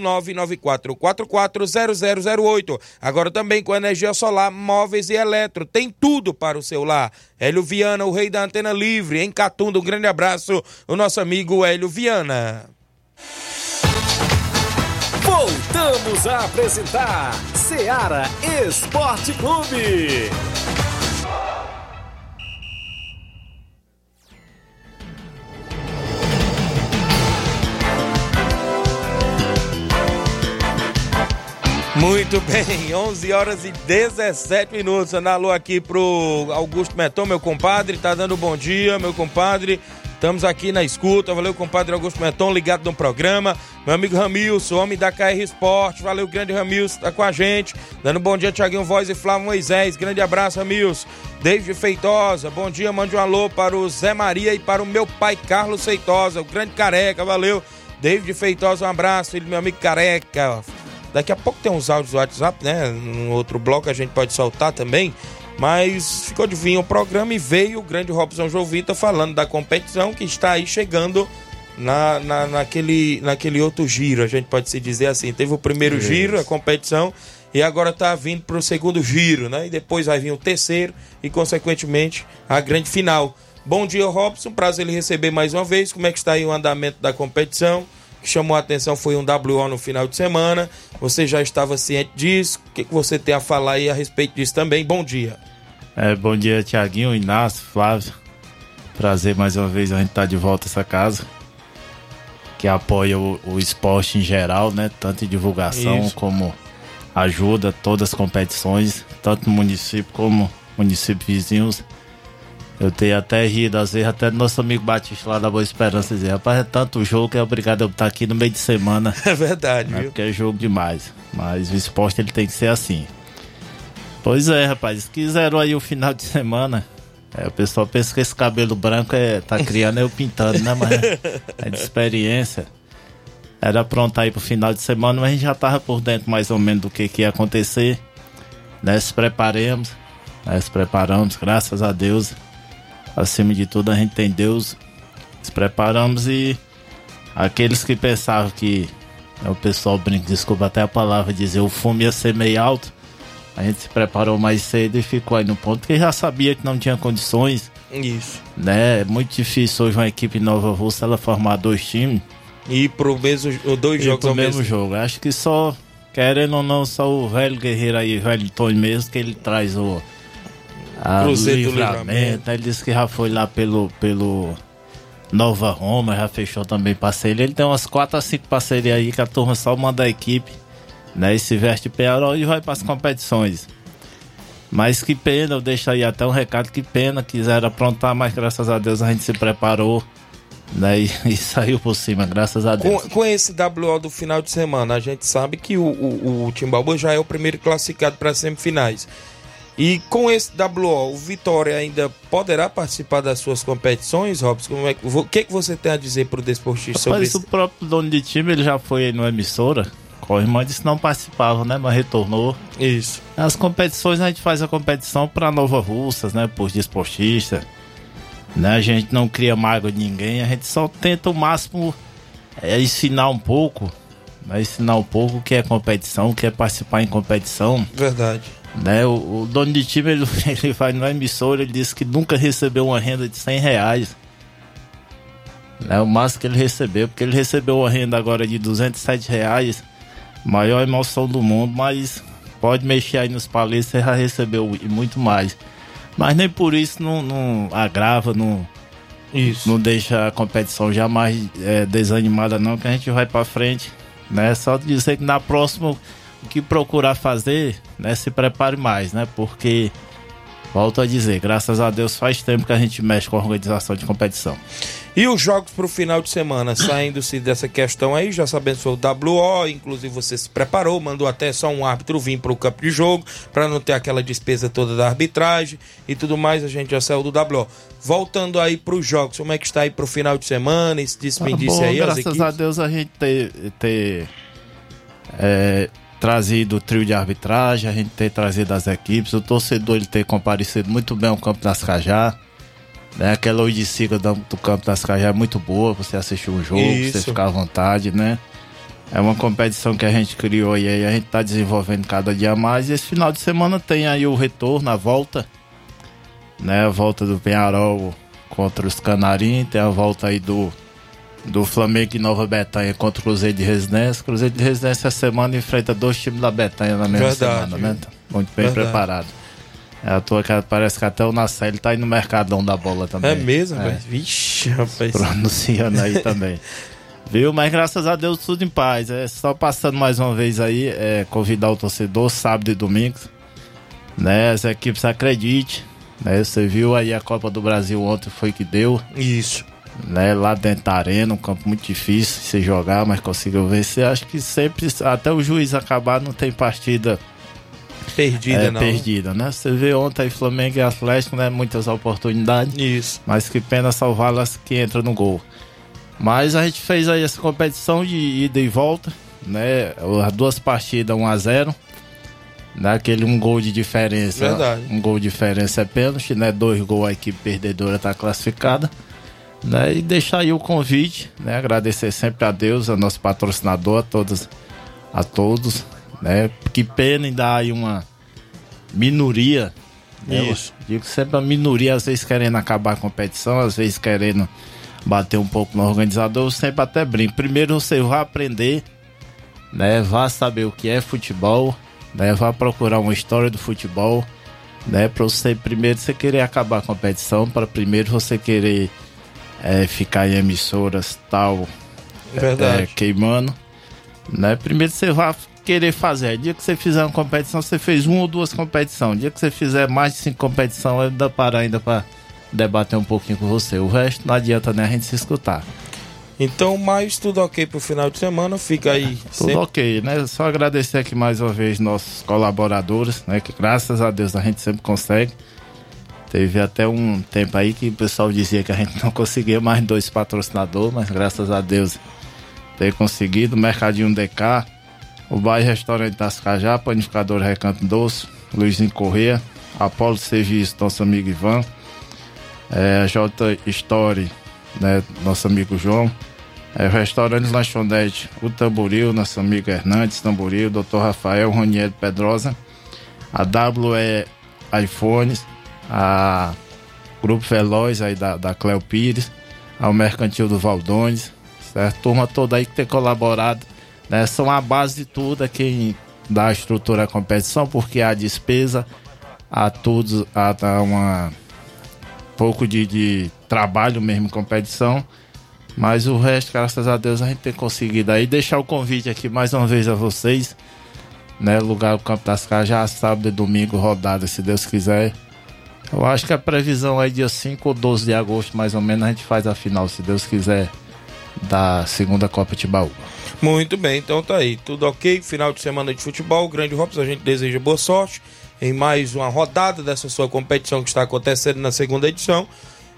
994-440008. Agora também com energia solar, móveis e eletro. Tem tudo para o seu lar. Hélio Viana, o rei da antena livre, em Catunda. Um grande abraço, o nosso amigo Hélio Viana. Voltamos a apresentar Seara Esporte Clube. Muito bem, 11 horas e 17 minutos. Andar alô aqui pro Augusto Meton, meu compadre. Tá dando bom dia, meu compadre. Estamos aqui na escuta. Valeu, compadre Augusto Meton, ligado no programa. Meu amigo Ramilson, homem da KR Esporte. Valeu, grande Ramilson, tá com a gente. Dando bom dia, Tiaguinho Voz e Flávio Moisés. Grande abraço, Ramilson. David Feitosa, bom dia. Mande um alô para o Zé Maria e para o meu pai Carlos Feitosa, o grande careca. Valeu. David Feitosa, um abraço, filho do meu amigo careca. Daqui a pouco tem uns áudios do WhatsApp, né? No outro bloco a gente pode soltar também. Mas ficou de vir o programa e veio o grande Robson Jovita falando da competição que está aí chegando na, na, naquele, naquele outro giro, a gente pode se dizer assim. Teve o primeiro Isso. giro, a competição, e agora está vindo para o segundo giro, né? E depois vai vir o terceiro e, consequentemente, a grande final. Bom dia, Robson. Prazer ele receber mais uma vez. Como é que está aí o andamento da competição? Que chamou a atenção foi um WO no final de semana. Você já estava ciente disso? O que, que você tem a falar aí a respeito disso também? Bom dia. É, bom dia, Tiaguinho, Inácio, Flávio. Prazer mais uma vez a gente estar de volta a essa casa. Que apoia o, o esporte em geral, né? Tanto em divulgação Isso. como ajuda todas as competições, tanto no município como municípios vizinhos. Eu tenho até rido, às vezes, até do nosso amigo Batista lá da Boa Esperança dizer, rapaz, é tanto jogo que é obrigado a eu estar aqui no meio de semana. É verdade, né? viu? Porque é jogo demais. Mas o esporte ele tem que ser assim. Pois é, rapaz, quiseram aí o final de semana. É, o pessoal pensa que esse cabelo branco é, tá criando eu pintando, né? Mas é de experiência. Era pronto aí pro final de semana, mas a gente já tava por dentro mais ou menos do que, que ia acontecer. Né? Se preparemos, né? se preparamos, graças a Deus. Acima de tudo a gente tem Deus. Se preparamos e aqueles que pensavam que né, o pessoal brinca, desculpa até a palavra, dizer o fumo ia ser meio alto. A gente se preparou mais cedo e ficou aí no ponto, porque já sabia que não tinha condições. Isso. Né? É muito difícil hoje uma equipe nova russa ela formar dois times. E pro mesmo dois E jogos pro ao mesmo mesmo jogo. Acho que só, querendo ou não, só o velho guerreiro aí, o velho Tony mesmo, que ele traz o. A Cruzeiro do livramento. Livramento. Ele disse que já foi lá pelo, pelo Nova Roma, já fechou também parceria. Ele tem umas 4 a 5 parcerias aí que a turma só manda a equipe, né? E se veste Penharol e vai para as competições. Mas que pena, eu deixo aí até um recado, que pena, quiseram aprontar, mas graças a Deus a gente se preparou, né? E, e saiu por cima, graças a Deus. Com, com esse WO do final de semana, a gente sabe que o, o, o Timbaúba já é o primeiro classificado para as semifinais. E com esse WO, o Vitória ainda poderá participar das suas competições, Robson? Como é que- O que, que você tem a dizer para o desportista sobre Mas isso? o próprio dono de time, ele já foi numa emissora, irmã disse que não participava, né? Mas retornou. Isso. As competições, a gente faz a competição para Nova Russas, né? Por desportista. Né? A gente não cria mágoa de ninguém, a gente só tenta o máximo é, ensinar um pouco, né? ensinar um pouco o que é competição, o que é participar em competição. Verdade. Né? O, o dono de time, ele, ele vai numa emissora, ele disse que nunca recebeu uma renda de 100 reais. Né? O máximo que ele recebeu, porque ele recebeu uma renda agora de 207 reais, maior emoção do mundo, mas pode mexer aí nos paletes, você já recebeu e muito mais. Mas nem por isso não, não agrava, não, Isso. não deixa a competição jamais é, desanimada não, que a gente vai pra frente. Né? Só dizer que na próxima o que procurar fazer, né, se prepare mais, né? Porque volto a dizer, graças a Deus faz tempo que a gente mexe com a organização de competição. E os jogos para o final de semana, saindo-se dessa questão aí, já sabendo que foi o WO, inclusive você se preparou, mandou até só um árbitro vir para o campo de jogo, para não ter aquela despesa toda da arbitragem e tudo mais, a gente já saiu do WO. Voltando aí para os jogos, como é que está aí para o final de semana, esse desperdício Tá aí, as graças a Deus a gente ter, ter é, trazido o trio de arbitragem, a gente ter trazido as equipes, o torcedor ele ter comparecido muito bem ao campo das Cajá. Né? Aquela oiticica do, do campo das Cajá é muito boa, você assistir o jogo, Isso. você ficar à vontade, né? É uma competição que a gente criou e aí a gente tá desenvolvendo cada dia mais. E esse final de semana tem aí o retorno, a volta, né? A volta do Penharol contra os Canarim, tem a volta aí do do Flamengo em Nova Betânia contra o Cruzeiro de Residência. Cruzeiro de Residência essa semana enfrenta dois times da Betânia na mesma Verdade. semana, né? Muito bem Verdade. preparado. É à toa que parece que até o Nacelli tá aí no mercadão da bola também. É mesmo, É. velho? Vixe, rapaz. pronunciando aí também. Viu? Mas graças a Deus tudo em paz. É só passando mais uma vez aí, é, convidar o torcedor sábado e domingo. Né? As equipes acredite. Né? Você viu aí a Copa do Brasil ontem foi que deu. Isso. Né? Lá dentro da arena, um campo muito difícil de se jogar, mas conseguiu vencer. Acho que sempre, até o juiz acabar, não tem partida Perdida, é, não. perdida, né? Você vê ontem aí Flamengo e Atlético, né? Muitas oportunidades. Isso. Mas que pena salvá-las que entra no gol. Mas a gente fez aí essa competição de ida e volta, né? As duas partidas 1 a 0 Naquele um gol de diferença. Verdade. Um gol de diferença é pênalti, né? Dois gols a equipe perdedora tá classificada. Né? E deixar aí o convite, né? Agradecer sempre a Deus, a nosso patrocinador, a todos, a todos, né? Que pena em dar aí uma minoria. né? Isso. Digo sempre a minoria, às vezes querendo acabar a competição, às vezes querendo bater um pouco no organizador, eu sempre até brinco. Primeiro você vai aprender, né? Vá saber o que é futebol, né? Vá procurar uma história do futebol, né? Para você primeiro você querer acabar a competição, para primeiro você querer é, ficar em emissoras tal, Verdade. é, queimando, né? Primeiro você vai querer fazer. Dia que você fizer uma competição, você fez uma ou duas competições. Dia que você fizer mais de cinco competições, eu dá para ainda para debater um pouquinho com você. O resto não adianta nem a gente se escutar. Então, mais tudo ok pro final de semana. Fica aí. Tudo sempre- ok, né? Só agradecer aqui mais uma vez nossos colaboradores, né? Que graças a Deus a gente sempre consegue. Teve até um tempo aí que o pessoal dizia que a gente não conseguia mais dois patrocinadores, mas graças a Deus ter conseguido. Mercadinho DK, o Bairro Restaurante das Cajá, Panificador Recanto Doce, Luizinho Corrêa, Apolo Serviço, nosso amigo Ivan, é, J Story, né? Nosso amigo João. É, restaurante Lanchonete, o Tamboril, nosso amigo Hernandes Tamboril, Dr. Rafael Roniel Pedrosa, a WE iPhones, a Grupo Veloz aí da, da Cleo Pires, ao Mercantil do Valdones, certo? Turma toda aí que tem colaborado, né? São a base de tudo, quem dá a estrutura à competição, porque há despesa, há tudo, há, uma pouco de, de trabalho mesmo competição. Mas o resto, graças a Deus, a gente tem conseguido aí. Deixar o convite aqui mais uma vez a vocês. Né, lugar do Campo das Cajás, sábado e domingo, rodada, se Deus quiser. Eu acho que a previsão é dia 5 ou 12 de agosto, mais ou menos, a gente faz a final, se Deus quiser, da segunda Copa Tibaú. Muito bem, então tá aí. Tudo ok. Final de semana de futebol. Grande Robson, a gente deseja boa sorte em mais uma rodada dessa sua competição que está acontecendo na segunda edição.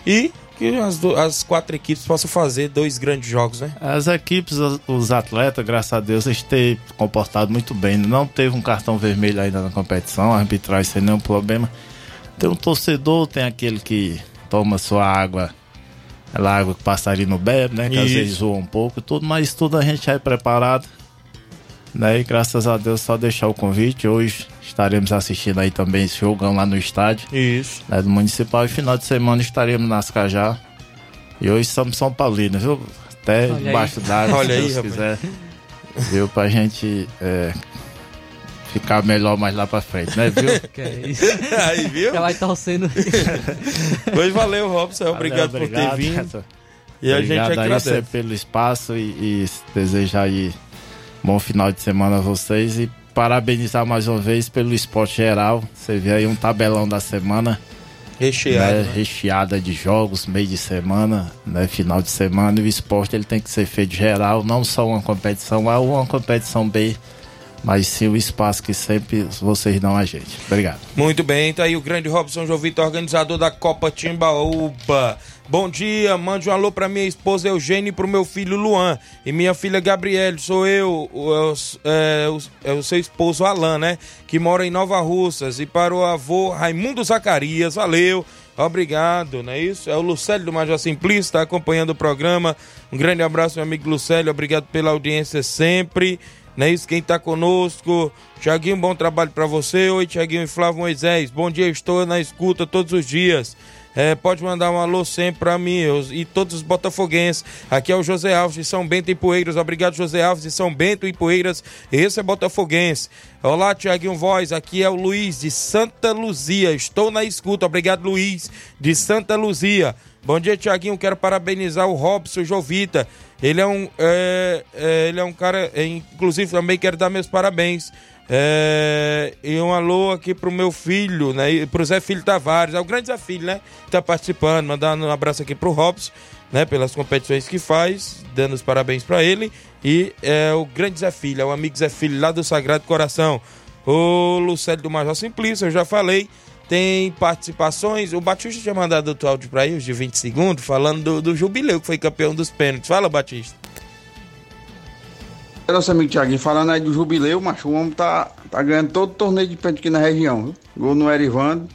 E que as, as quatro equipes possam fazer dois grandes jogos, né? As equipes, os- os atletas, graças a Deus, eles têm comportado muito bem. Não teve um cartão vermelho ainda na competição, a arbitragem sem nenhum problema. Tem um torcedor, tem aquele que toma sua água, aquela água que o passarinho bebe, né? Que às vezes zoa um pouco e tudo, mas tudo a gente já é preparado. Né? E graças a Deus, só deixar o convite. Hoje estaremos assistindo aí também esse jogão lá no estádio Isso. né, do Municipal. E final de semana estaremos nas Cajá. E hoje somos São Paulino, viu? Até Olha aí. debaixo d'água, Olha se aí, Deus rapaz. quiser. Viu? Pra gente é, ficar melhor mais lá pra frente, né? Viu? Que é isso. Aí, viu? Já vai torcendo. Pois valeu, Robson. Obrigado, por ter vindo. E a gente Obrigado aí agradece. pelo espaço e, e desejar aí bom final de semana a vocês e parabenizar mais uma vez pelo esporte geral. Você vê aí um tabelão da semana. Recheado. né, né? recheada de jogos, meio de semana, né, final de semana, e o esporte ele tem que ser feito geral, não só uma competição A ou uma competição B, mas sim o espaço que sempre vocês dão a gente. Obrigado. Muito bem, tá aí o grande Robson João Vitor, organizador da Copa Timbaúba. Bom dia, mande um alô pra minha esposa Eugênia e pro meu filho Luan. E minha filha Gabriele, sou eu, é o- é, o, é o seu esposo Alan, né? Que mora em Nova Russas. E para o avô Raimundo Zacarias, valeu. Obrigado, não é isso? É o Lucélio do Major Simplício, tá acompanhando o programa. Um grande abraço, meu amigo Lucélio. Obrigado pela audiência sempre. Não é isso? Quem tá conosco? Tiaguinho, bom trabalho pra você. Oi, Tiaguinho e Flávio Moisés. Bom dia, estou na escuta todos os dias. É, pode mandar um alô sempre pra mim eu- e todos os botafoguenses. Aqui é o José Alves de São Bento e Poeiras. Obrigado, José Alves de São Bento e Poeiras. Esse é botafoguense. Olá, Tiaguinho Voz. Aqui é o Luiz de Santa Luzia. Estou na escuta. Obrigado, Luiz de Santa Luzia. Bom dia, Tiaguinho. Quero parabenizar o Robson Jovita. Ele é um, é, é, ele é um cara, é, inclusive também quero dar meus parabéns. É, e um alô aqui pro meu filho, né? E pro Zé Filho Tavares, é o grande Zé Filho, né? Tá participando, mandando um abraço aqui pro Robson, né? Pelas competições que faz, dando os parabéns pra ele. E é o grande Zé Filho, é o amigo Zé Filho lá do Sagrado Coração. O Lucélio do Major Simplício, eu já falei. Tem participações. O Batista tinha mandado outro áudio pra aí, os de 20 segundos, falando do, do Jubileu, que foi campeão dos pênaltis. Fala, Batista. Nosso amigo Thiaguinho, falando aí do jubileu, o homem tá, tá ganhando todo o torneio de pênalti aqui na região, viu? Gol no Erivando,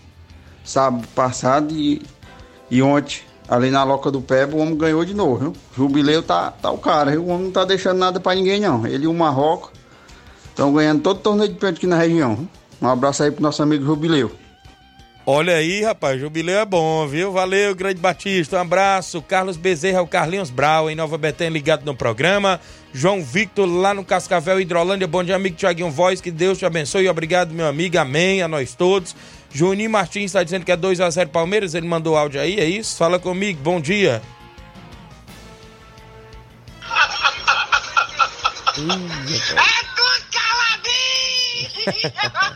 sábado passado e, e ontem, ali na Loca do Pebo, o homem ganhou de novo, viu? Jubileu tá, tá o cara, viu? O homem não tá deixando nada pra ninguém, não. Ele e o Marrocos estão ganhando todo o torneio de pênalti aqui na região, viu? Um abraço aí pro nosso amigo Jubileu. Olha aí, rapaz, jubileu é bom, viu? Valeu, grande Batista, um abraço. Carlos Bezerra, o Carlinhos Brau, em Nova Betânia, ligado no programa. João Victor, lá no Cascavel, Hidrolândia. Bom dia, amigo Tiaguinho Voz, que Deus te abençoe. Obrigado, meu amigo, amém, a nós todos. Juninho Martins está dizendo que é 2x0 Palmeiras, ele mandou áudio aí, é isso? Fala comigo, bom dia. É tudo caladinho!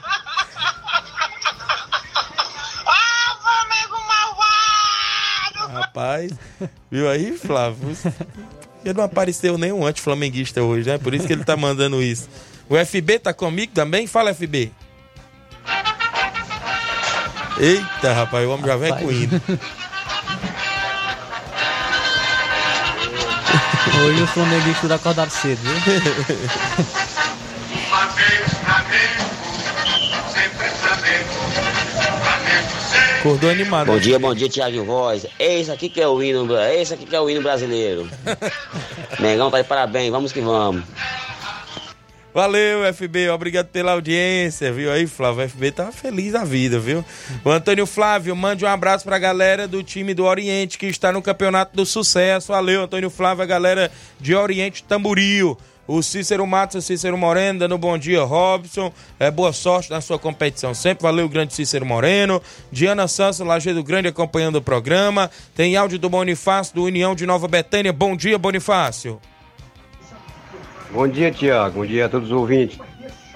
Rapaz, viu aí, Flávio? Ele não apareceu nenhum anti-flamenguista hoje, né? Por isso que ele tá mandando isso. O FB tá comigo também? Fala, FB. Eita, rapaz, o homem já vem com hino. Hoje o flamenguista da acordar cedo, viu? Acordou animado. Bom dia, bom dia, Thiago Voz. Esse aqui que é o hino, esse aqui que é o hino brasileiro. Mengão tá de parabéns, vamos que vamos. Valeu, FB, obrigado pela audiência, viu aí, Flávio? O FB tá feliz da vida, viu? O Antônio Flávio, mande um abraço pra galera do time do Oriente que está no Campeonato do Sucesso. Valeu, Antônio Flávio, a galera de Oriente Tamboril. O Cícero Matos, o Cícero Moreno, dando bom dia, Robson. É, boa sorte na sua competição sempre. Valeu, grande Cícero Moreno. Diana Santos, Lajeado Grande, acompanhando o programa. Tem áudio do Bonifácio, do União de Nova Betânia. Bom dia, Bonifácio. Bom dia, Tiago. Bom dia a todos os ouvintes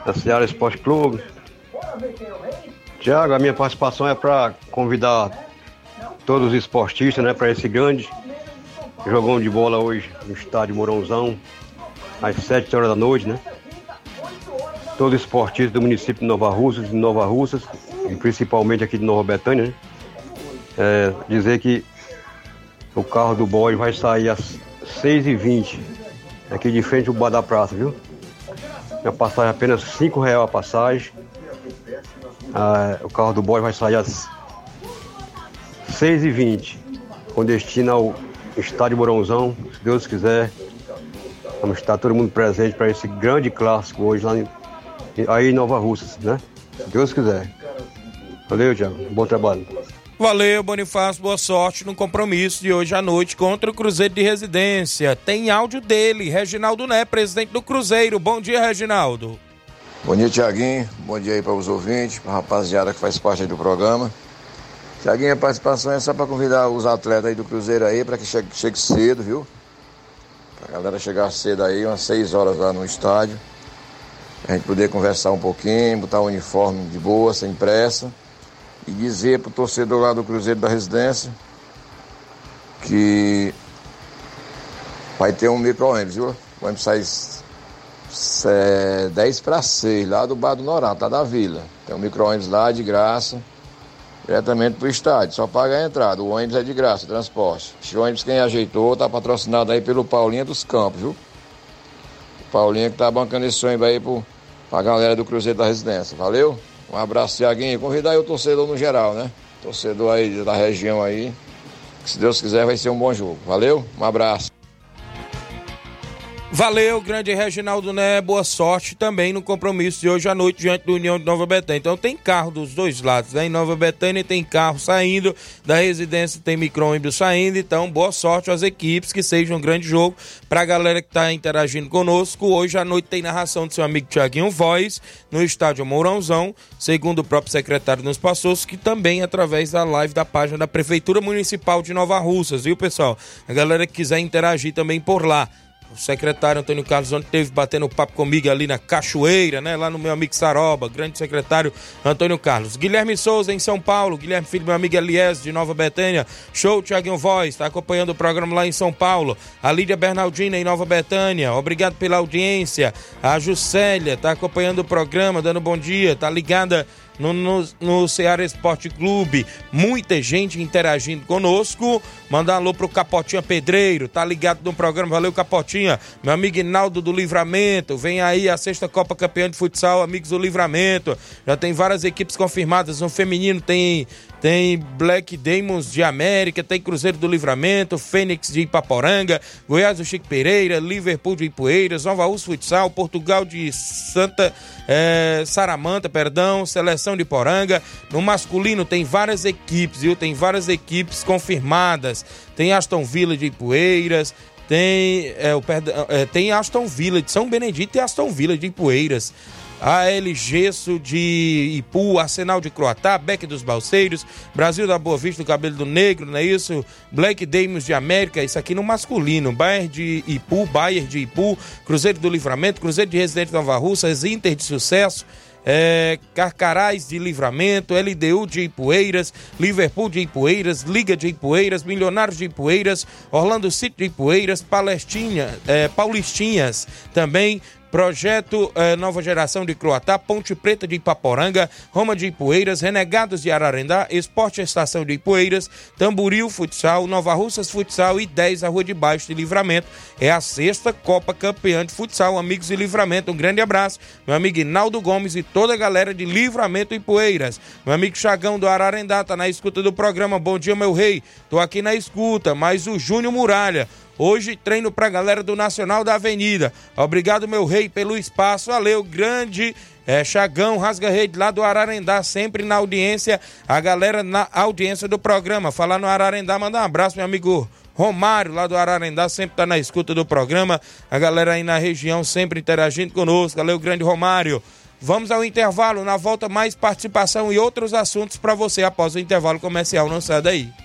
da Seara Esporte Clube. Tiago, a minha participação é para convidar todos os esportistas né, para esse grande jogão de bola hoje no estádio Mourãozão, às 7 horas da noite, né? Todos os esportistas do município de Nova Russas, de Nova Russas, e principalmente aqui de Nova Betânia, né? É, dizer que o carro do bode vai sair às 6h20 aqui de frente ao bar da praça, viu? A passagem é apenas 5 reais a passagem. Ah, o carro do boy vai sair às 6h20, com destino ao estádio Morãozão, se Deus quiser. Vamos estar todo mundo presente para esse grande clássico hoje lá em, aí em Nova Russas, né? Se Deus quiser. Valeu, Thiago. Bom trabalho. Valeu, Bonifácio, boa sorte no compromisso de hoje à noite contra o Cruzeiro de Residência. Tem áudio dele, Reginaldo Né, presidente do Cruzeiro. Bom dia, Reginaldo. Bom dia, Tiaguinho. Bom dia aí para os ouvintes, para a rapaziada que faz parte aí do programa. Tiaguinho, a participação é só para convidar os atletas aí do Cruzeiro aí para que chegue, chegue cedo, viu? Pra galera chegar cedo aí, umas 6 horas lá no estádio. A gente poder conversar um pouquinho, botar o uniforme de boa, sem pressa. E dizer pro torcedor lá do Cruzeiro da Residência que vai ter um micro-ônibus, viu? O ônibus sai é, 10 para 6, lá do Bar do Norato, lá da vila. Tem um micro-ônibus lá de graça, diretamente pro estádio. Só paga a entrada. O ônibus é de graça, o transporte. Esse ônibus quem ajeitou tá patrocinado aí pelo Paulinho dos Campos, viu? O Paulinho que tá bancando esse ônibus aí pro, pra galera do Cruzeiro da Residência. Valeu? Um abraço, Tiaguinho. Convidar aí o torcedor no geral, né? Torcedor aí da região aí. Que se Deus quiser vai ser um bom jogo. Valeu? Um abraço. Valeu, grande Reginaldo Né, boa sorte também no compromisso de hoje à noite diante do União de Nova Betânia. Então tem carro dos dois lados, né? Em Nova Betânia tem carro saindo, da residência tem micro-ônibus saindo, então boa sorte às equipes, que seja um grande jogo pra galera que tá interagindo conosco. Hoje à noite tem narração do seu amigo Tiaguinho Voz, no estádio Mourãozão, segundo o próprio secretário nos passou, que também através da live da página da Prefeitura Municipal de Nova Russas, viu pessoal? A galera que quiser interagir também por lá. O secretário Antônio Carlos ontem teve batendo papo comigo ali na Cachoeira, né? Lá no meu amigo Saroba, grande secretário Antônio Carlos. Guilherme Souza em São Paulo, Guilherme Filho, meu amigo Elias de Nova Betânia. Show, Tiaguinho Voz, está acompanhando o programa lá em São Paulo. A Lídia Bernardina em Nova Betânia, obrigado pela audiência. A Juscelia está acompanhando o programa, dando bom dia, tá ligada no, no, no Ceará Esporte Clube. Muita gente interagindo conosco. Mandar um alô pro Capotinha Pedreiro, tá ligado no programa. Valeu, Capotinha. Meu amigo Inaldo do Livramento. Vem aí a sexta Copa Campeã de Futsal, Amigos do Livramento. Já tem várias equipes confirmadas. No feminino tem tem Black Demons de América, tem Cruzeiro do Livramento, Fênix de Ipaporanga, Goiás do Chico Pereira, Liverpool de Ipueiras, Nova Rússia Futsal, Portugal de Santa eh, Saramanta, perdão, Seleção de Poranga. No masculino tem várias equipes, viu? Tem várias equipes confirmadas. Tem Aston Villa de Ipueiras, tem, é, o, é, tem Aston Villa de São Benedito e Aston Villa de Ipueiras. AL Gesso de Ipu, Arsenal de Croatá, Beck dos Balseiros, Brasil da Boa Vista do Cabelo do Negro, não é isso? Black Dames de América, isso aqui no masculino, Bayern de Ipu, Bayern de Ipu, Cruzeiro do Livramento, Cruzeiro de Residente Nova Russas, Inter de Sucesso, é, Carcarás de Livramento, LDU de Ipueiras, Liverpool de Ipueiras, Liga de Ipueiras, Milionários de Ipueiras, Orlando City de Ipueiras, Palestina, é, Paulistinhas também, Projeto eh, Nova Geração de Croatá, Ponte Preta de Ipaporanga, Roma de Ipueiras, Renegados de Ararendá, Esporte Estação de Ipueiras, Tamboril Futsal, Nova Russas Futsal e 10 a Rua de Baixo de Livramento. É a sexta Copa Campeã de Futsal, amigos de Livramento. Um grande abraço, meu amigo Inaldo Gomes e toda a galera de Livramento e Poeiras. Meu amigo Chagão do Ararendá tá na escuta do programa. Bom dia, meu rei. Tô aqui na escuta, mas o Júnior Muralha. Hoje treino pra galera do Nacional da Avenida. Obrigado, meu rei, pelo espaço. Valeu, grande é, Chagão, Rasga Rede lá do Ararendá, sempre na audiência. A galera na audiência do programa. Falar no Ararendá, mandar um abraço, meu amigo Romário, lá do Ararendá, sempre tá na escuta do programa. A galera aí na região sempre interagindo conosco. Valeu, grande Romário. Vamos ao intervalo. Na volta, mais participação e outros assuntos para você após o intervalo comercial. Não sai daí.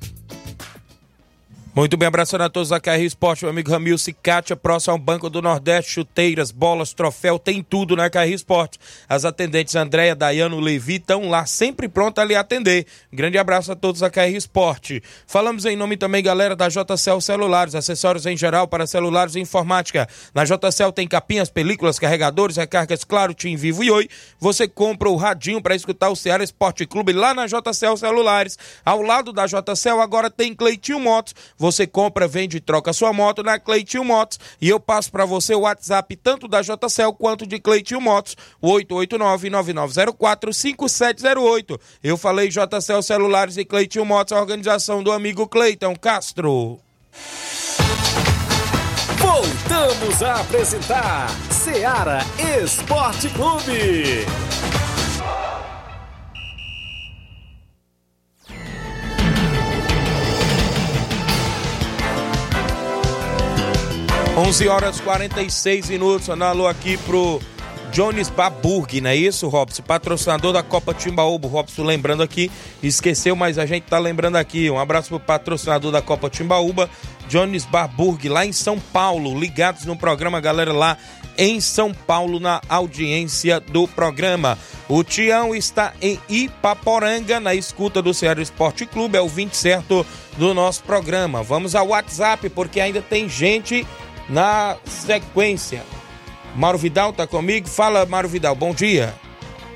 Muito bem, abraçando a todos da KR Esporte, meu amigo Ramil Cicatia, próximo ao Banco do Nordeste, chuteiras, bolas, troféu, tem tudo na KR Esporte. As atendentes Andréia, Dayano, Levi estão lá, sempre pronta a lhe atender. Grande abraço a todos da KR Esporte. Falamos em nome também, galera, da JCL Celulares, acessórios em geral para celulares e informática. Na JCL tem capinhas, películas, carregadores, recargas, claro, Tim Vivo e Oi. Você compra o radinho para escutar o Ceará Esporte Clube lá na JCL Celulares. Ao lado da JCL agora tem Cleitinho Motos. Você compra, vende e troca sua moto na Cleitinho Motos. E eu passo para você o WhatsApp tanto da JCL quanto de Cleitinho Motos, o 889-9904-5708. Eu falei JCL Celulares e Cleitinho Motos, a organização do amigo Cleiton Castro. Voltamos a apresentar Seara Esporte Clube. 11 horas 46 minutos. Alô aqui pro Jones Baburg, não é isso, Robson? Patrocinador da Copa Timbaúba. Robson lembrando aqui, esqueceu, mas a gente tá lembrando aqui. Um abraço pro patrocinador da Copa Timbaúba, Jones Barburg, lá em São Paulo. Ligados no programa, galera lá em São Paulo, na audiência do programa. O Tião está em Ipaporanga, na escuta do Ceará Esporte Clube, é o 20 certo do nosso programa. Vamos ao WhatsApp, porque ainda tem gente na sequência. Mauro Vidal tá comigo? Fala, Mauro Vidal, bom dia.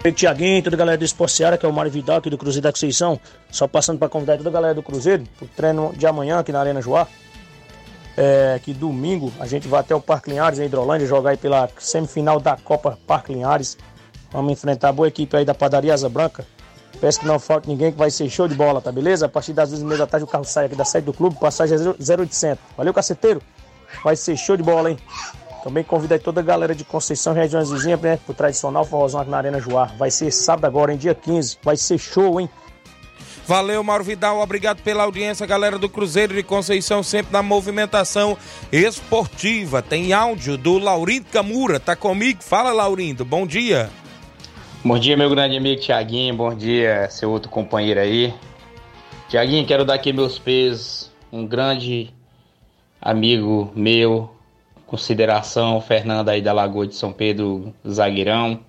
Oi, Tiaguinho, toda a galera do Esporte Seara, que é o Mário Vidal aqui do Cruzeiro da Conceição. Só passando para convidar toda a galera do Cruzeiro pro treino de amanhã aqui na Arena Joá. É, que domingo a gente vai até o Parque Linhares, em Hidrolândia, jogar aí pela semifinal da Copa Parque Linhares. Vamos enfrentar a boa equipe aí da Padaria Asa Branca. Peço que não falte ninguém, que vai ser show de bola, tá beleza? A partir das 12 h da tarde o carro sai aqui da sede do clube, passagem é 0800. Valeu, caceteiro? Vai ser show de bola, hein? Também convido aí toda a galera de Conceição, regiões vizinhas, né, pro tradicional forrozão aqui na Arena Joá. Vai ser sábado agora, em dia 15. Vai ser show, hein? Valeu, Mauro Vidal. Obrigado pela audiência, galera do Cruzeiro de Conceição, sempre na movimentação esportiva. Tem áudio do Laurindo Camura. Tá comigo? Fala, Laurindo. Bom dia. Bom dia, meu grande amigo Tiaguinho. Bom dia, seu outro companheiro aí. Tiaguinho, quero dar aqui meus pesos. Um grande amigo meu, consideração, Fernando aí da Lagoa de São Pedro, zagueirão,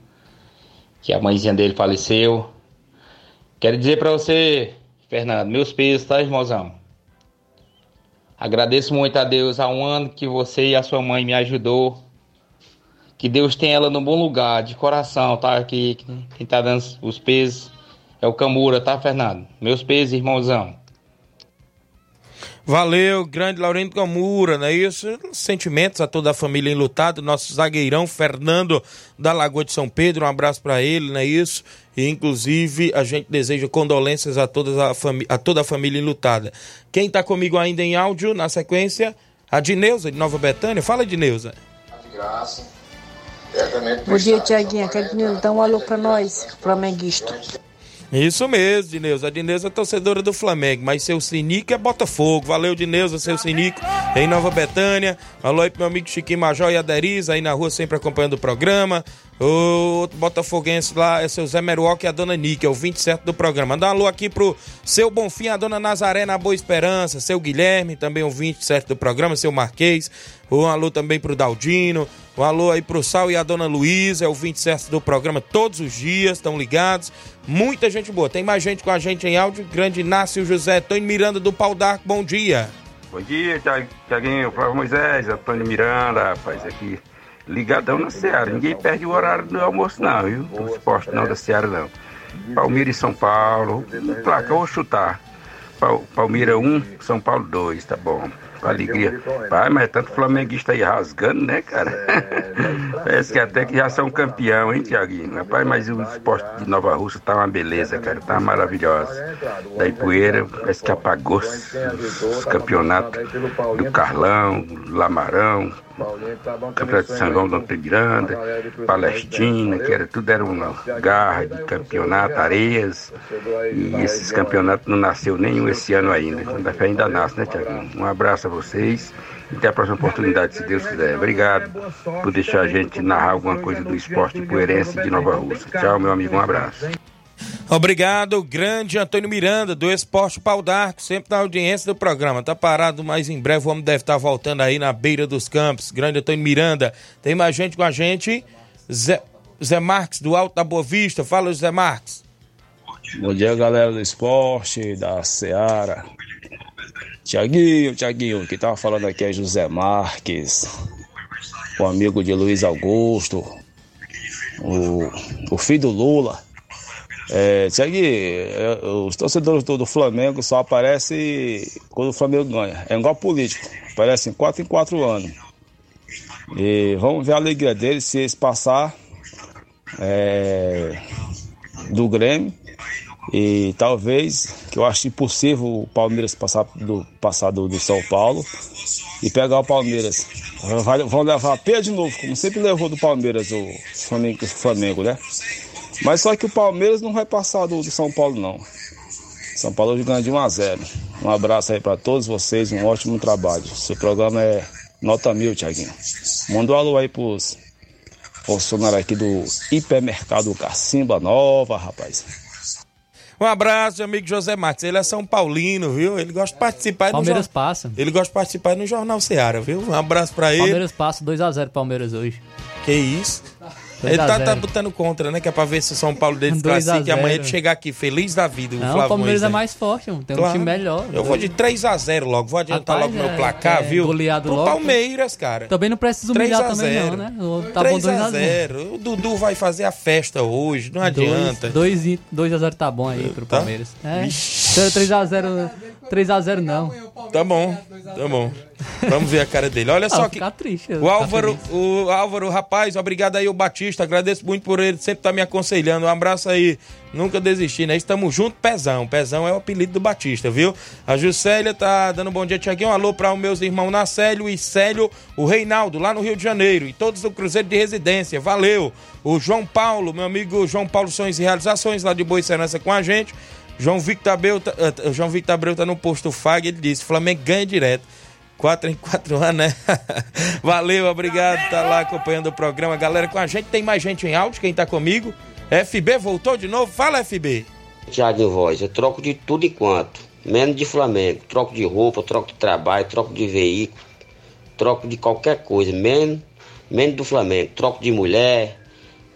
que a mãezinha dele faleceu. Quero dizer para você, Fernando, meus pesos, tá, irmãozão? Agradeço muito a Deus há um ano que você e a sua mãe me ajudou. Que Deus tenha ela no bom lugar, de coração, tá? Aqui, quem tá dando os pesos é o Camura, tá, Fernando? Meus pesos, irmãozão. Valeu, grande Laurindo Camura, não é isso? Sentimentos a toda a família enlutada, nosso zagueirão Fernando da Lagoa de São Pedro, um abraço para ele, não é isso? E inclusive a gente deseja condolências a, todas a, a toda a família enlutada. Quem tá comigo ainda em áudio, na sequência, a Dineuza de Nova Betânia. Fala, Dineuza. De graça. Bom dia, Tiaguinha. Quero que dá um alô pra nós, flamenguista. Isso mesmo, Dineuza. A Dineuza é torcedora do Flamengo, mas seu Sinico é Botafogo. Valeu, Dineuza, seu Sinico, em Nova Betânia. Alô aí pro meu amigo Chiquinho Major e a Deriza, aí na rua, sempre acompanhando o programa. O outro botafoguense lá é seu Zé Meruoca e a dona Nick, é o 27 do programa. Manda um alô aqui pro seu Bonfim, a dona Nazaré na Boa Esperança, seu Guilherme, também o 27 do programa, seu Marquês. Um alô também pro Daldino. Um alô aí pro Sal e a dona Luísa, é o 27 do programa, todos os dias, estão ligados. Muita gente boa. Tem mais gente com a gente em áudio. Grande Inácio José, Tony Miranda do Pau d'Arco, bom dia. Bom dia, Tiaguinho, Flávio Moisés, Antônio Miranda, rapaz, aqui ligadão na Seara. Ninguém perde o horário do almoço, não, viu? O esporte não da Seara, não. Palmeiras e São Paulo. Placa, eu vou chutar. Palmeiras 1, São Paulo 2, tá bom. Com alegria. Pai, mas é tanto flamenguista aí rasgando, né, cara? Parece que até que já são campeão, hein, Tiaguinho? Rapaz, mas o esporte de Nova Rússia tá uma beleza, cara. Tá maravilhosa. Da Ipueira, parece que apagou os campeonatos do Carlão, Lamarão, Campeonato de São João do Miranda, Palestina, que era tudo era uma garra de campeonato, areias. E esses campeonatos não nasceu nenhum esse ano ainda. Ainda fé ainda nasce, né, Tiaguinho? Um abraço a vocês e até a próxima oportunidade, se Deus quiser. Obrigado por deixar a gente narrar alguma coisa do esporte coerência de Nova Rússia. Tchau, meu amigo, um abraço. Obrigado, grande Antônio Miranda, do Esporte Pau d'Arco, sempre na audiência do programa. Tá parado, mas em breve o homem deve estar voltando aí na beira dos campos. Grande Antônio Miranda. Tem mais gente com a gente. Zé, Zé Marques, do Alto da Boa Vista. Fala, Zé Marques. Bom dia, galera do esporte, da Seara. Tiaguinho, Tiaguinho, quem tava falando aqui é José Marques, o amigo de Luiz Augusto, o, o filho do Lula. É, é, os torcedores do, do, Flamengo só aparecem quando o Flamengo ganha. É igual político, aparecem quatro em quatro anos. E vamos ver a alegria deles se eles passar é, do Grêmio e talvez, que eu acho impossível o Palmeiras passar do, passar do, do São Paulo e pegar o Palmeiras. Vão levar a de novo, como sempre levou do Palmeiras o Flamengo, o Flamengo, né? Mas só que o Palmeiras não vai passar do, do São Paulo, não. São Paulo hoje ganha de 1 a 0 Um abraço aí para todos vocês, um ótimo trabalho. Seu programa é nota mil, Tiaguinho. Manda um alô aí pros funcionário aqui do hipermercado Cacimba Nova, rapaz. Um abraço, meu amigo José Marques. Ele é São Paulino, viu? Ele gosta de participar Palmeiras no passa. Ele gosta de participar no Jornal Ceará, viu? Um abraço pra ele. Palmeiras passa 2x0 Palmeiras hoje. Que isso? 2 Ele tá, 0. tá botando contra, né? Que é pra ver se o São Paulo dele 2 a classifica e amanhã 0. ele chegar aqui feliz da vida. o Não, Flávio o Palmeiras é mais forte, mano. tem um Claro. time melhor. Eu vou de 3x0 logo. Vou adiantar Rapaz, logo meu é- placar, é viu? goleado Pro logo. Palmeiras, cara. Também não precisa humilhar 3 a também 0. não, né? Tá bom 2x0. 3x0. O Dudu vai fazer a festa hoje, não adianta. 2x0 tá bom aí pro Tá? Palmeiras. É, 3x0 3x0 não. Tá bom, tá bom. Vamos ver a cara dele. Olha Ah, só que. triste, O Álvaro, o Álvaro, rapaz, obrigado aí, o Batista. Agradeço muito por ele sempre tá me aconselhando. Um abraço aí. Nunca desisti, né? Estamos juntos, Pezão. Pezão é o apelido do Batista, viu? A Juscelia tá dando um bom dia, Tiaguinho. Um alô para os meus irmãos Nacélio e Célio, o Reinaldo, lá no Rio de Janeiro. E todos do Cruzeiro de Residência. Valeu. O João Paulo, meu amigo João Paulo Sonhos e Realizações, lá de Boa Serança com a gente. João Victor Abreu, eh, João Victor Abreu tá no posto FAG, ele disse, Flamengo ganha direto. 4 em 4 anos, né? Valeu, obrigado, tá lá acompanhando o programa. Galera, com a gente, tem mais gente em áudio, quem tá comigo? FB voltou de novo? Fala, FB. Tiaguinho Voz, eu troco de tudo enquanto. Menos de Flamengo. Troco de roupa, troco de trabalho, troco de veículo, troco de qualquer coisa. Menos, menos do Flamengo. Troco de mulher,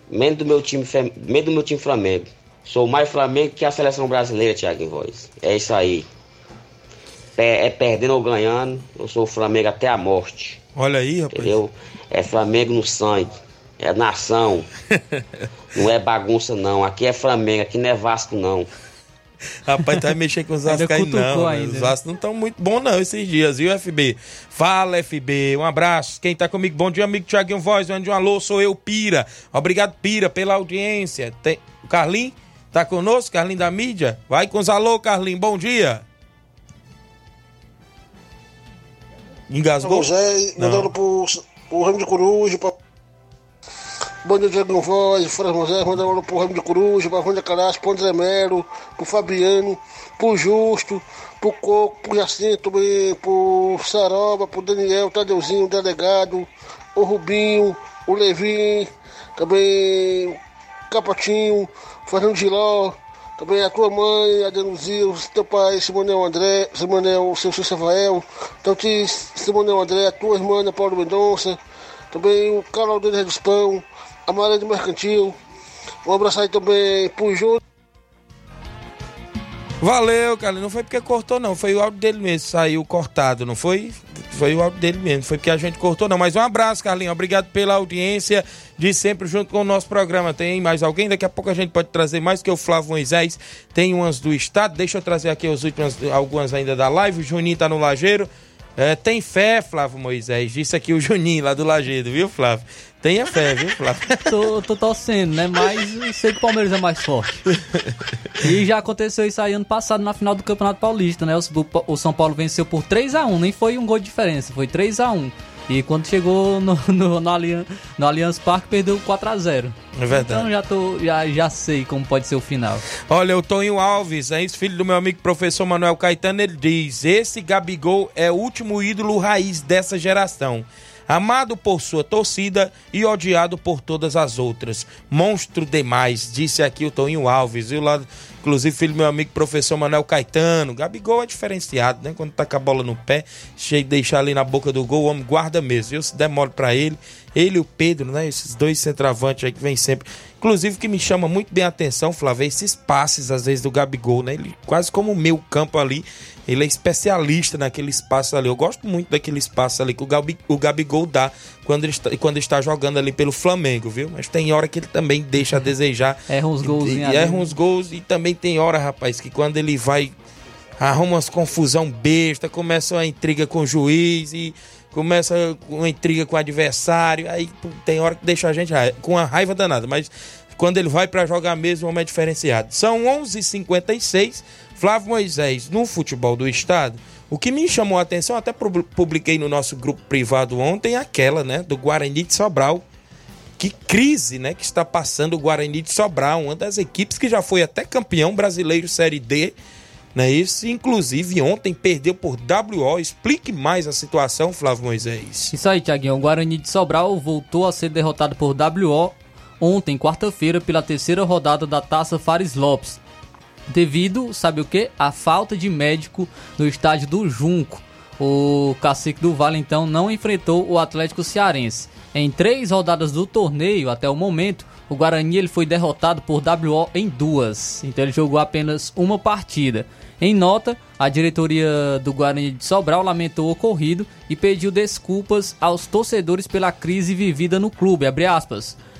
menos do meu time, menos do meu time Flamengo. Sou mais Flamengo que a seleção brasileira, Tiaguinho Voz. É isso aí. É, é perdendo ou ganhando, eu sou Flamengo até a morte. Olha aí, rapaz. Entendeu? É Flamengo no sangue. É nação. não é bagunça, não. Aqui é Flamengo, aqui não é Vasco, não. Rapaz, tá mexendo com os Vasco aí não. ainda, os né? Vasco não estão muito bons não esses dias, viu, FB? Fala, FB. Um abraço. Quem tá comigo? Bom dia, amigo Tiaguinho Voz. Mande um alô, sou eu, Pira. Obrigado, Pira, pela audiência. Tem... O Carlinho tá conosco? Carlinho da mídia? Vai com os alô, Carlinho. Bom dia. Engasgou? José, mandando pro, pro Ramo de Coruja, pra... Bom dia, Diego Voz, Fras José, mandando pro Ramo de Coruja, pra Rônia Caraço, pro André Melo, pro Fabiano, pro Justo, pro Coco, pro Jacinto, pro Saroba, pro Daniel, Tadeuzinho, o Delegado, o Rubinho, o Levi, também o Capotinho, o Fernando Giló, também a tua mãe, a Denuzia, o teu pai, Simonel André, Simonel, seu Rafael, então te Simonel André, a tua irmã, Ana Paulo Mendonça, também o Carlos Aldeia dos Pão, a Maria do Mercantil, um abraço aí também Júlio. Valeu, cara. Não foi porque cortou, não. Foi o áudio dele mesmo. Saiu cortado, não foi? Foi o áudio dele mesmo. Foi porque a gente cortou, não. Mas um abraço, Carlinhos. Obrigado pela audiência de sempre junto com o nosso programa. Tem mais alguém? Daqui a pouco a gente pode trazer mais, que o Flávio Moisés tem umas do estado. Deixa eu trazer aqui as últimas, algumas ainda da live. O Juninho tá no Lageiro. É, tem fé, Flávio Moisés. Disse aqui o Juninho lá do Lagedo, viu, Flávio? Tenha fé, viu, Flávio? tô, tô torcendo, né? Mas sei que o Palmeiras é mais forte. E já aconteceu isso aí ano passado na final do Campeonato Paulista, né? O, o São Paulo venceu por 3x1, nem foi um gol de diferença, foi 3x1. E quando chegou no, no, no, Allianz, no Allianz Parque, perdeu 4x0. É verdade. Então já, tô, já, já sei como pode ser o final. Olha, o Tonho Alves, é filho do meu amigo professor Manuel Caetano, ele diz: Esse Gabigol é o último ídolo raiz dessa geração. Amado por sua torcida e odiado por todas as outras. Monstro demais, disse aqui o Toninho Alves, viu? Lá, inclusive, filho do meu amigo professor Manuel Caetano. Gabigol é diferenciado, né? Quando tá com a bola no pé, cheio de deixar ali na boca do gol, o homem guarda mesmo, viu? Se der mole pra ele. Ele e o Pedro, né? Esses dois centroavantes aí que vem sempre. Inclusive, o que me chama muito bem a atenção, Flávio, é esses passes, às vezes, do Gabigol, né? Ele quase como o meu campo ali. Ele é especialista naquele espaço ali. Eu gosto muito daquele espaço ali que o, Gabi, o Gabigol dá quando ele, está, quando está jogando ali pelo Flamengo, viu? Mas tem hora que ele também deixa a desejar. Erra uns gols. E, e erra uns gols. E também tem hora, rapaz, que quando ele vai. Arruma umas confusão besta, começa uma intriga com o juiz e começa uma intriga com o adversário. Aí tem hora que deixa a gente com a raiva danada. Mas quando ele vai para jogar mesmo, o homem é diferenciado. São 11h56. Flávio Moisés, no futebol do estado, o que me chamou a atenção, até pu- publiquei no nosso grupo privado ontem, aquela, né, do Guarani de Sobral. Que crise, né, que está passando o Guarani de Sobral, uma das equipes que já foi até campeão brasileiro Série D não é isso? Inclusive ontem perdeu por WO. Explique mais a situação, Flávio Moisés. Isso aí, Tiaguinho. O Guarani de Sobral voltou a ser derrotado por WO ontem, quarta-feira, pela terceira rodada da Taça Fares Lopes. Devido, sabe o que? A falta de médico no estádio do Junco. O Cacique do Vale, então, não enfrentou o Atlético Cearense. Em três rodadas do torneio, até o momento, o Guarani ele foi derrotado por WO em duas. Então ele jogou apenas uma partida. Em nota, a diretoria do Guarani de Sobral lamentou o ocorrido e pediu desculpas aos torcedores pela crise vivida no clube.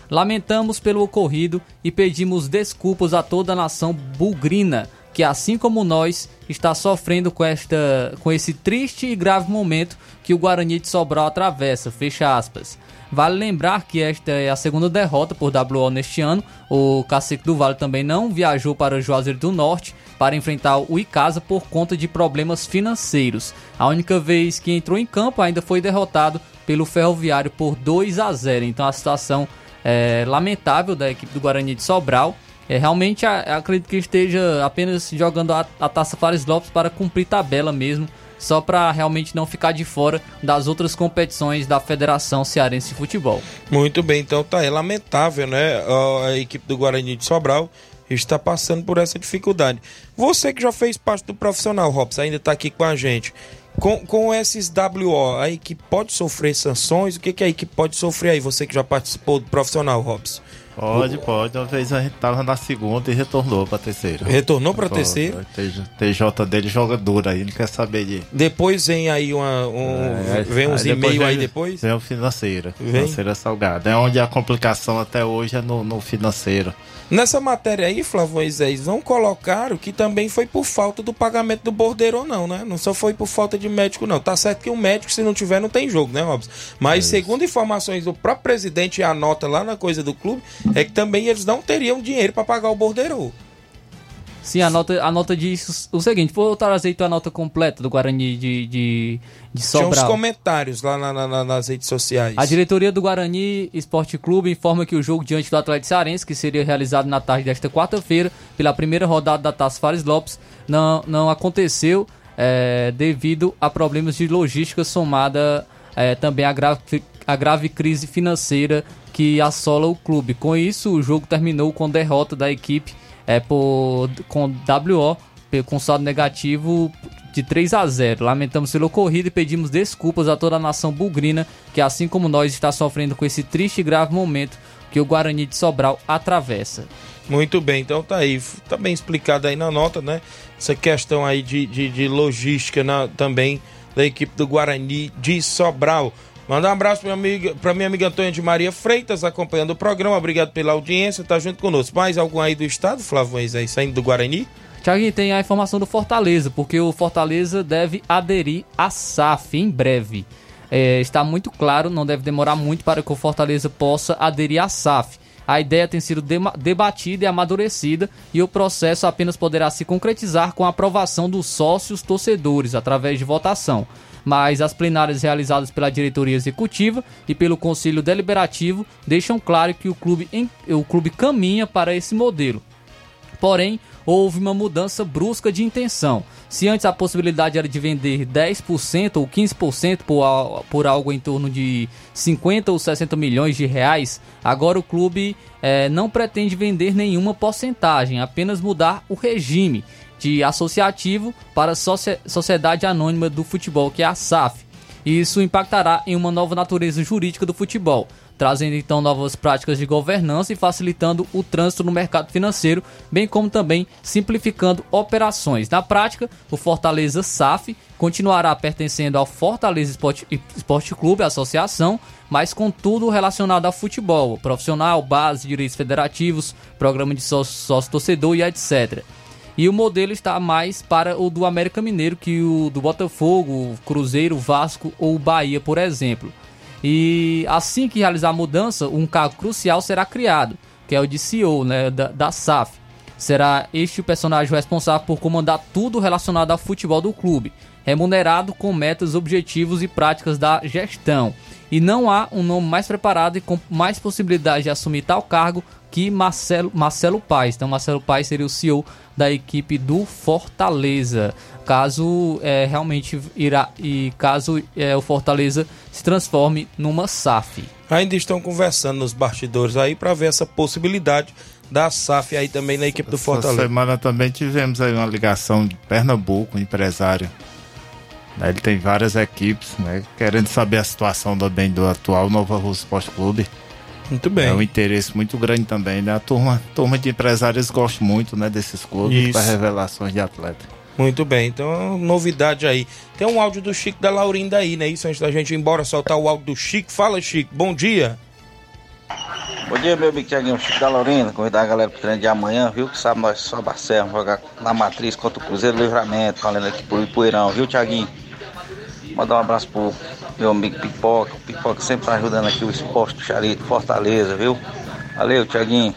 Lamentamos pelo ocorrido e pedimos desculpas a toda a nação bugrina que assim como nós está sofrendo com esta com esse triste e grave momento que o Guarani de Sobral atravessa. Fecha aspas. Vale lembrar que esta é a segunda derrota por WO neste ano. O Cacique do Vale também não viajou para Juazeiro do Norte para enfrentar o Icasa por conta de problemas financeiros. A única vez que entrou em campo ainda foi derrotado pelo Ferroviário por 2 a 0. Então a situação é lamentável da equipe do Guarani de Sobral. É, realmente a, acredito que esteja apenas jogando a, a Taça Fares Lopes para cumprir tabela mesmo só para realmente não ficar de fora das outras competições da Federação Cearense de Futebol. Muito bem, então tá é lamentável, né? A equipe do Guarani de Sobral está passando por essa dificuldade. Você que já fez parte do profissional, Robson, ainda está aqui com a gente. Com, com esses WO, a equipe pode sofrer sanções? O que, que a equipe pode sofrer aí? Você que já participou do profissional, Robson. Pode, pode. Uma vez a gente tava na segunda e retornou pra terceira. Retornou pra terceira? TJ dele joga duro aí, não quer saber de. Depois vem aí uma, um. É, vem uns e-mails aí depois? Vem o financeiro. Vem? Financeira salgada. É onde a complicação até hoje é no, no financeiro. Nessa matéria aí, Flávio Moisés, não colocaram que também foi por falta do pagamento do bordeiro não, né? Não só foi por falta de médico, não. Tá certo que o médico, se não tiver, não tem jogo, né, Robson? Mas, é segundo informações do próprio presidente e a nota lá na coisa do clube, é que também eles não teriam dinheiro para pagar o bordeiro. Sim, a nota, a nota diz o seguinte: vou trazer a nota completa do Guarani de, de, de Sobral. Tinha uns comentários lá na, na, nas redes sociais. A diretoria do Guarani Esporte Clube informa que o jogo diante do Atlético Cearense, que seria realizado na tarde desta quarta-feira, pela primeira rodada da Taça Fares Lopes, não, não aconteceu é, devido a problemas de logística somada é, também à grave, a grave crise financeira que assola o clube. Com isso, o jogo terminou com derrota da equipe é, por, com WO, com saldo negativo de 3 a 0. Lamentamos pelo ocorrido e pedimos desculpas a toda a nação bugrina que, assim como nós, está sofrendo com esse triste e grave momento que o Guarani de Sobral atravessa. Muito bem, então tá aí, tá bem explicado aí na nota, né? Essa questão aí de, de, de logística na, também da equipe do Guarani de Sobral. Mandar um abraço para minha amiga, pra minha amiga Antônia de Maria Freitas, acompanhando o programa. Obrigado pela audiência, tá junto conosco. Mais algum aí do estado, Flávio aí saindo do Guarani? Tiaguinho, tem a informação do Fortaleza, porque o Fortaleza deve aderir à SAF em breve. É, está muito claro, não deve demorar muito para que o Fortaleza possa aderir à SAF. A ideia tem sido debatida e amadurecida e o processo apenas poderá se concretizar com a aprovação dos sócios torcedores através de votação mas as plenárias realizadas pela diretoria executiva e pelo conselho deliberativo deixam claro que o clube, o clube caminha para esse modelo. Porém, houve uma mudança brusca de intenção. Se antes a possibilidade era de vender 10% ou 15% por, por algo em torno de 50 ou 60 milhões de reais, agora o clube é, não pretende vender nenhuma porcentagem, apenas mudar o regime de associativo para Sociedade Anônima do Futebol, que é a SAF. Isso impactará em uma nova natureza jurídica do futebol, trazendo então novas práticas de governança e facilitando o trânsito no mercado financeiro, bem como também simplificando operações. Na prática, o Fortaleza SAF continuará pertencendo ao Fortaleza Esporte, Esporte Clube, associação, mas com tudo relacionado ao futebol, profissional, base, direitos federativos, programa de sócio-torcedor e etc. E o modelo está mais para o do América Mineiro que o do Botafogo, Cruzeiro, Vasco ou Bahia, por exemplo. E assim que realizar a mudança, um cargo crucial será criado, que é o de CEO né, da, da SAF. Será este o personagem responsável por comandar tudo relacionado ao futebol do clube, remunerado com metas, objetivos e práticas da gestão. E não há um nome mais preparado e com mais possibilidade de assumir tal cargo que Marcelo, Marcelo Paes. Então, Marcelo Paes seria o CEO da equipe do Fortaleza. Caso é, realmente irá e caso é, o Fortaleza se transforme numa SAF. Ainda estão conversando nos bastidores aí para ver essa possibilidade da SAF aí também na equipe do Essa Fortaleza. semana também tivemos aí uma ligação de Pernambuco, um empresário. Né, Ele tem várias equipes, né? Querendo saber a situação também do atual Nova Rússia Esporte Clube. Muito bem. É um interesse muito grande também, né? A turma, turma de empresários gosta muito, né, desses clubes para revelações de atleta. Muito bem, então novidade aí. Tem um áudio do Chico da Laurinda aí, né? Isso antes da gente ir embora, soltar o áudio do Chico. Fala, Chico, bom dia. Bom dia, meu amigo Tiaguinho, Chico da Lorena. Convidar a galera pro treino de amanhã, viu? Que sabe nós só Barcelona, jogar na matriz contra o Cruzeiro Livramento, valendo aqui pro Ipueirão, viu, Tiaguinho? Mandar um abraço pro meu amigo Pipoca. O Pipoca sempre tá ajudando aqui o esporte Charito, Fortaleza, viu? Valeu, Tiaguinho.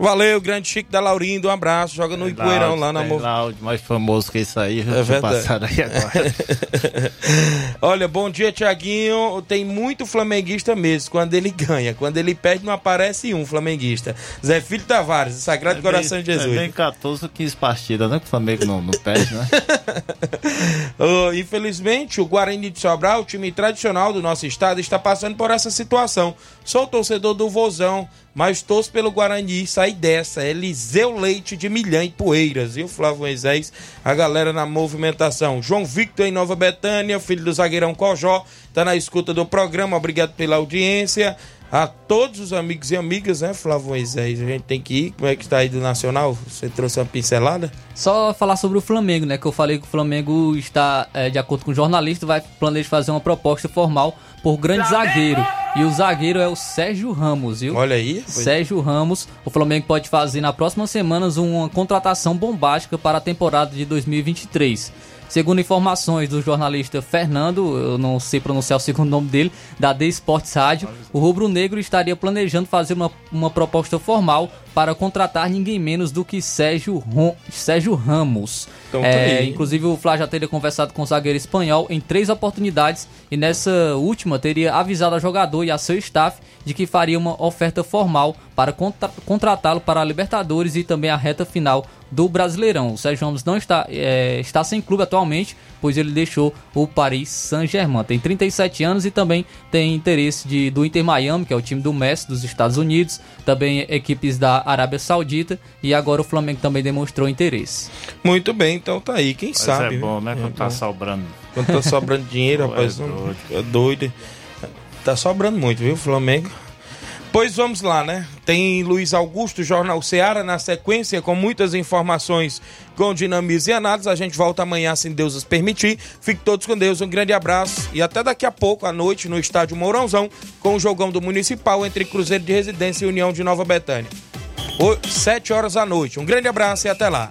Valeu, grande Chico da Laurinda, um abraço. Joga no Ipueirão lá na Tem Mov... Laude, mais famoso que isso aí, já É verdade. aí agora. Olha, bom dia, Tiaguinho. Tem muito flamenguista mesmo quando ele ganha. Quando ele perde, não aparece um flamenguista. Zé Filho Tavares, Sagrado Coração de Jesus. É bem 14 ou 15 partidas, né? Que o Flamengo não, não perde, né? Oh, infelizmente, o Guarani de Sobral, o time tradicional do nosso estado, está passando por essa situação. Sou torcedor do Vozão, mas torço pelo Guarani sair dessa. Eliseu Leite de Milhã e Poeiras, viu, Flávio Moisés? A galera na movimentação. João Victor em Nova Betânia, filho do zagueirão Cojó, tá na escuta do programa. Obrigado pela audiência. A todos os amigos e amigas, né, Flávio Moisés? A gente tem que ir. Como é que está aí do Nacional? Você trouxe uma pincelada? Só falar sobre o Flamengo, né? Que eu falei que o Flamengo está, é, de acordo com o jornalista, vai planejar fazer uma proposta formal por grande zagueiro. E o zagueiro é o Sérgio Ramos, viu? Olha aí. Sérgio Ramos. O Flamengo pode fazer nas próximas semanas uma contratação bombástica para a temporada de 2023. Segundo informações do jornalista Fernando, eu não sei pronunciar o segundo nome dele, da The Sports Rádio, o Rubro Negro estaria planejando fazer uma, uma proposta formal para contratar ninguém menos do que Sérgio, Rom- Sérgio Ramos. Então tá É, aí. inclusive o Flá já teria conversado com o zagueiro espanhol em três oportunidades e nessa última teria avisado ao jogador e a seu staff de que faria uma oferta formal para contra- contratá-lo para a Libertadores e também a reta final do Brasileirão. O Sérgio Ramos não está, é, está sem clube atualmente, pois ele deixou o Paris Saint-Germain. Tem 37 anos e também tem interesse de, do Inter Miami, que é o time do Messi dos Estados Unidos, também equipes da Arábia Saudita e agora o Flamengo também demonstrou interesse. Muito bem, então tá aí. Quem Mas sabe? é bom, viu? né? Quando tá sobrando. Quando tá sobrando dinheiro, rapaz. é não- doido. É doido. Tá sobrando muito, viu, Flamengo? Pois vamos lá, né? Tem Luiz Augusto, Jornal Seara, na sequência, com muitas informações com dinamismo e análise. A gente volta amanhã, se Deus nos permitir. Fique todos com Deus, um grande abraço e até daqui a pouco, à noite, no estádio Mourãozão, com o jogão do Municipal entre Cruzeiro de Residência e União de Nova Betânia. Sete horas da noite. Um grande abraço e até lá.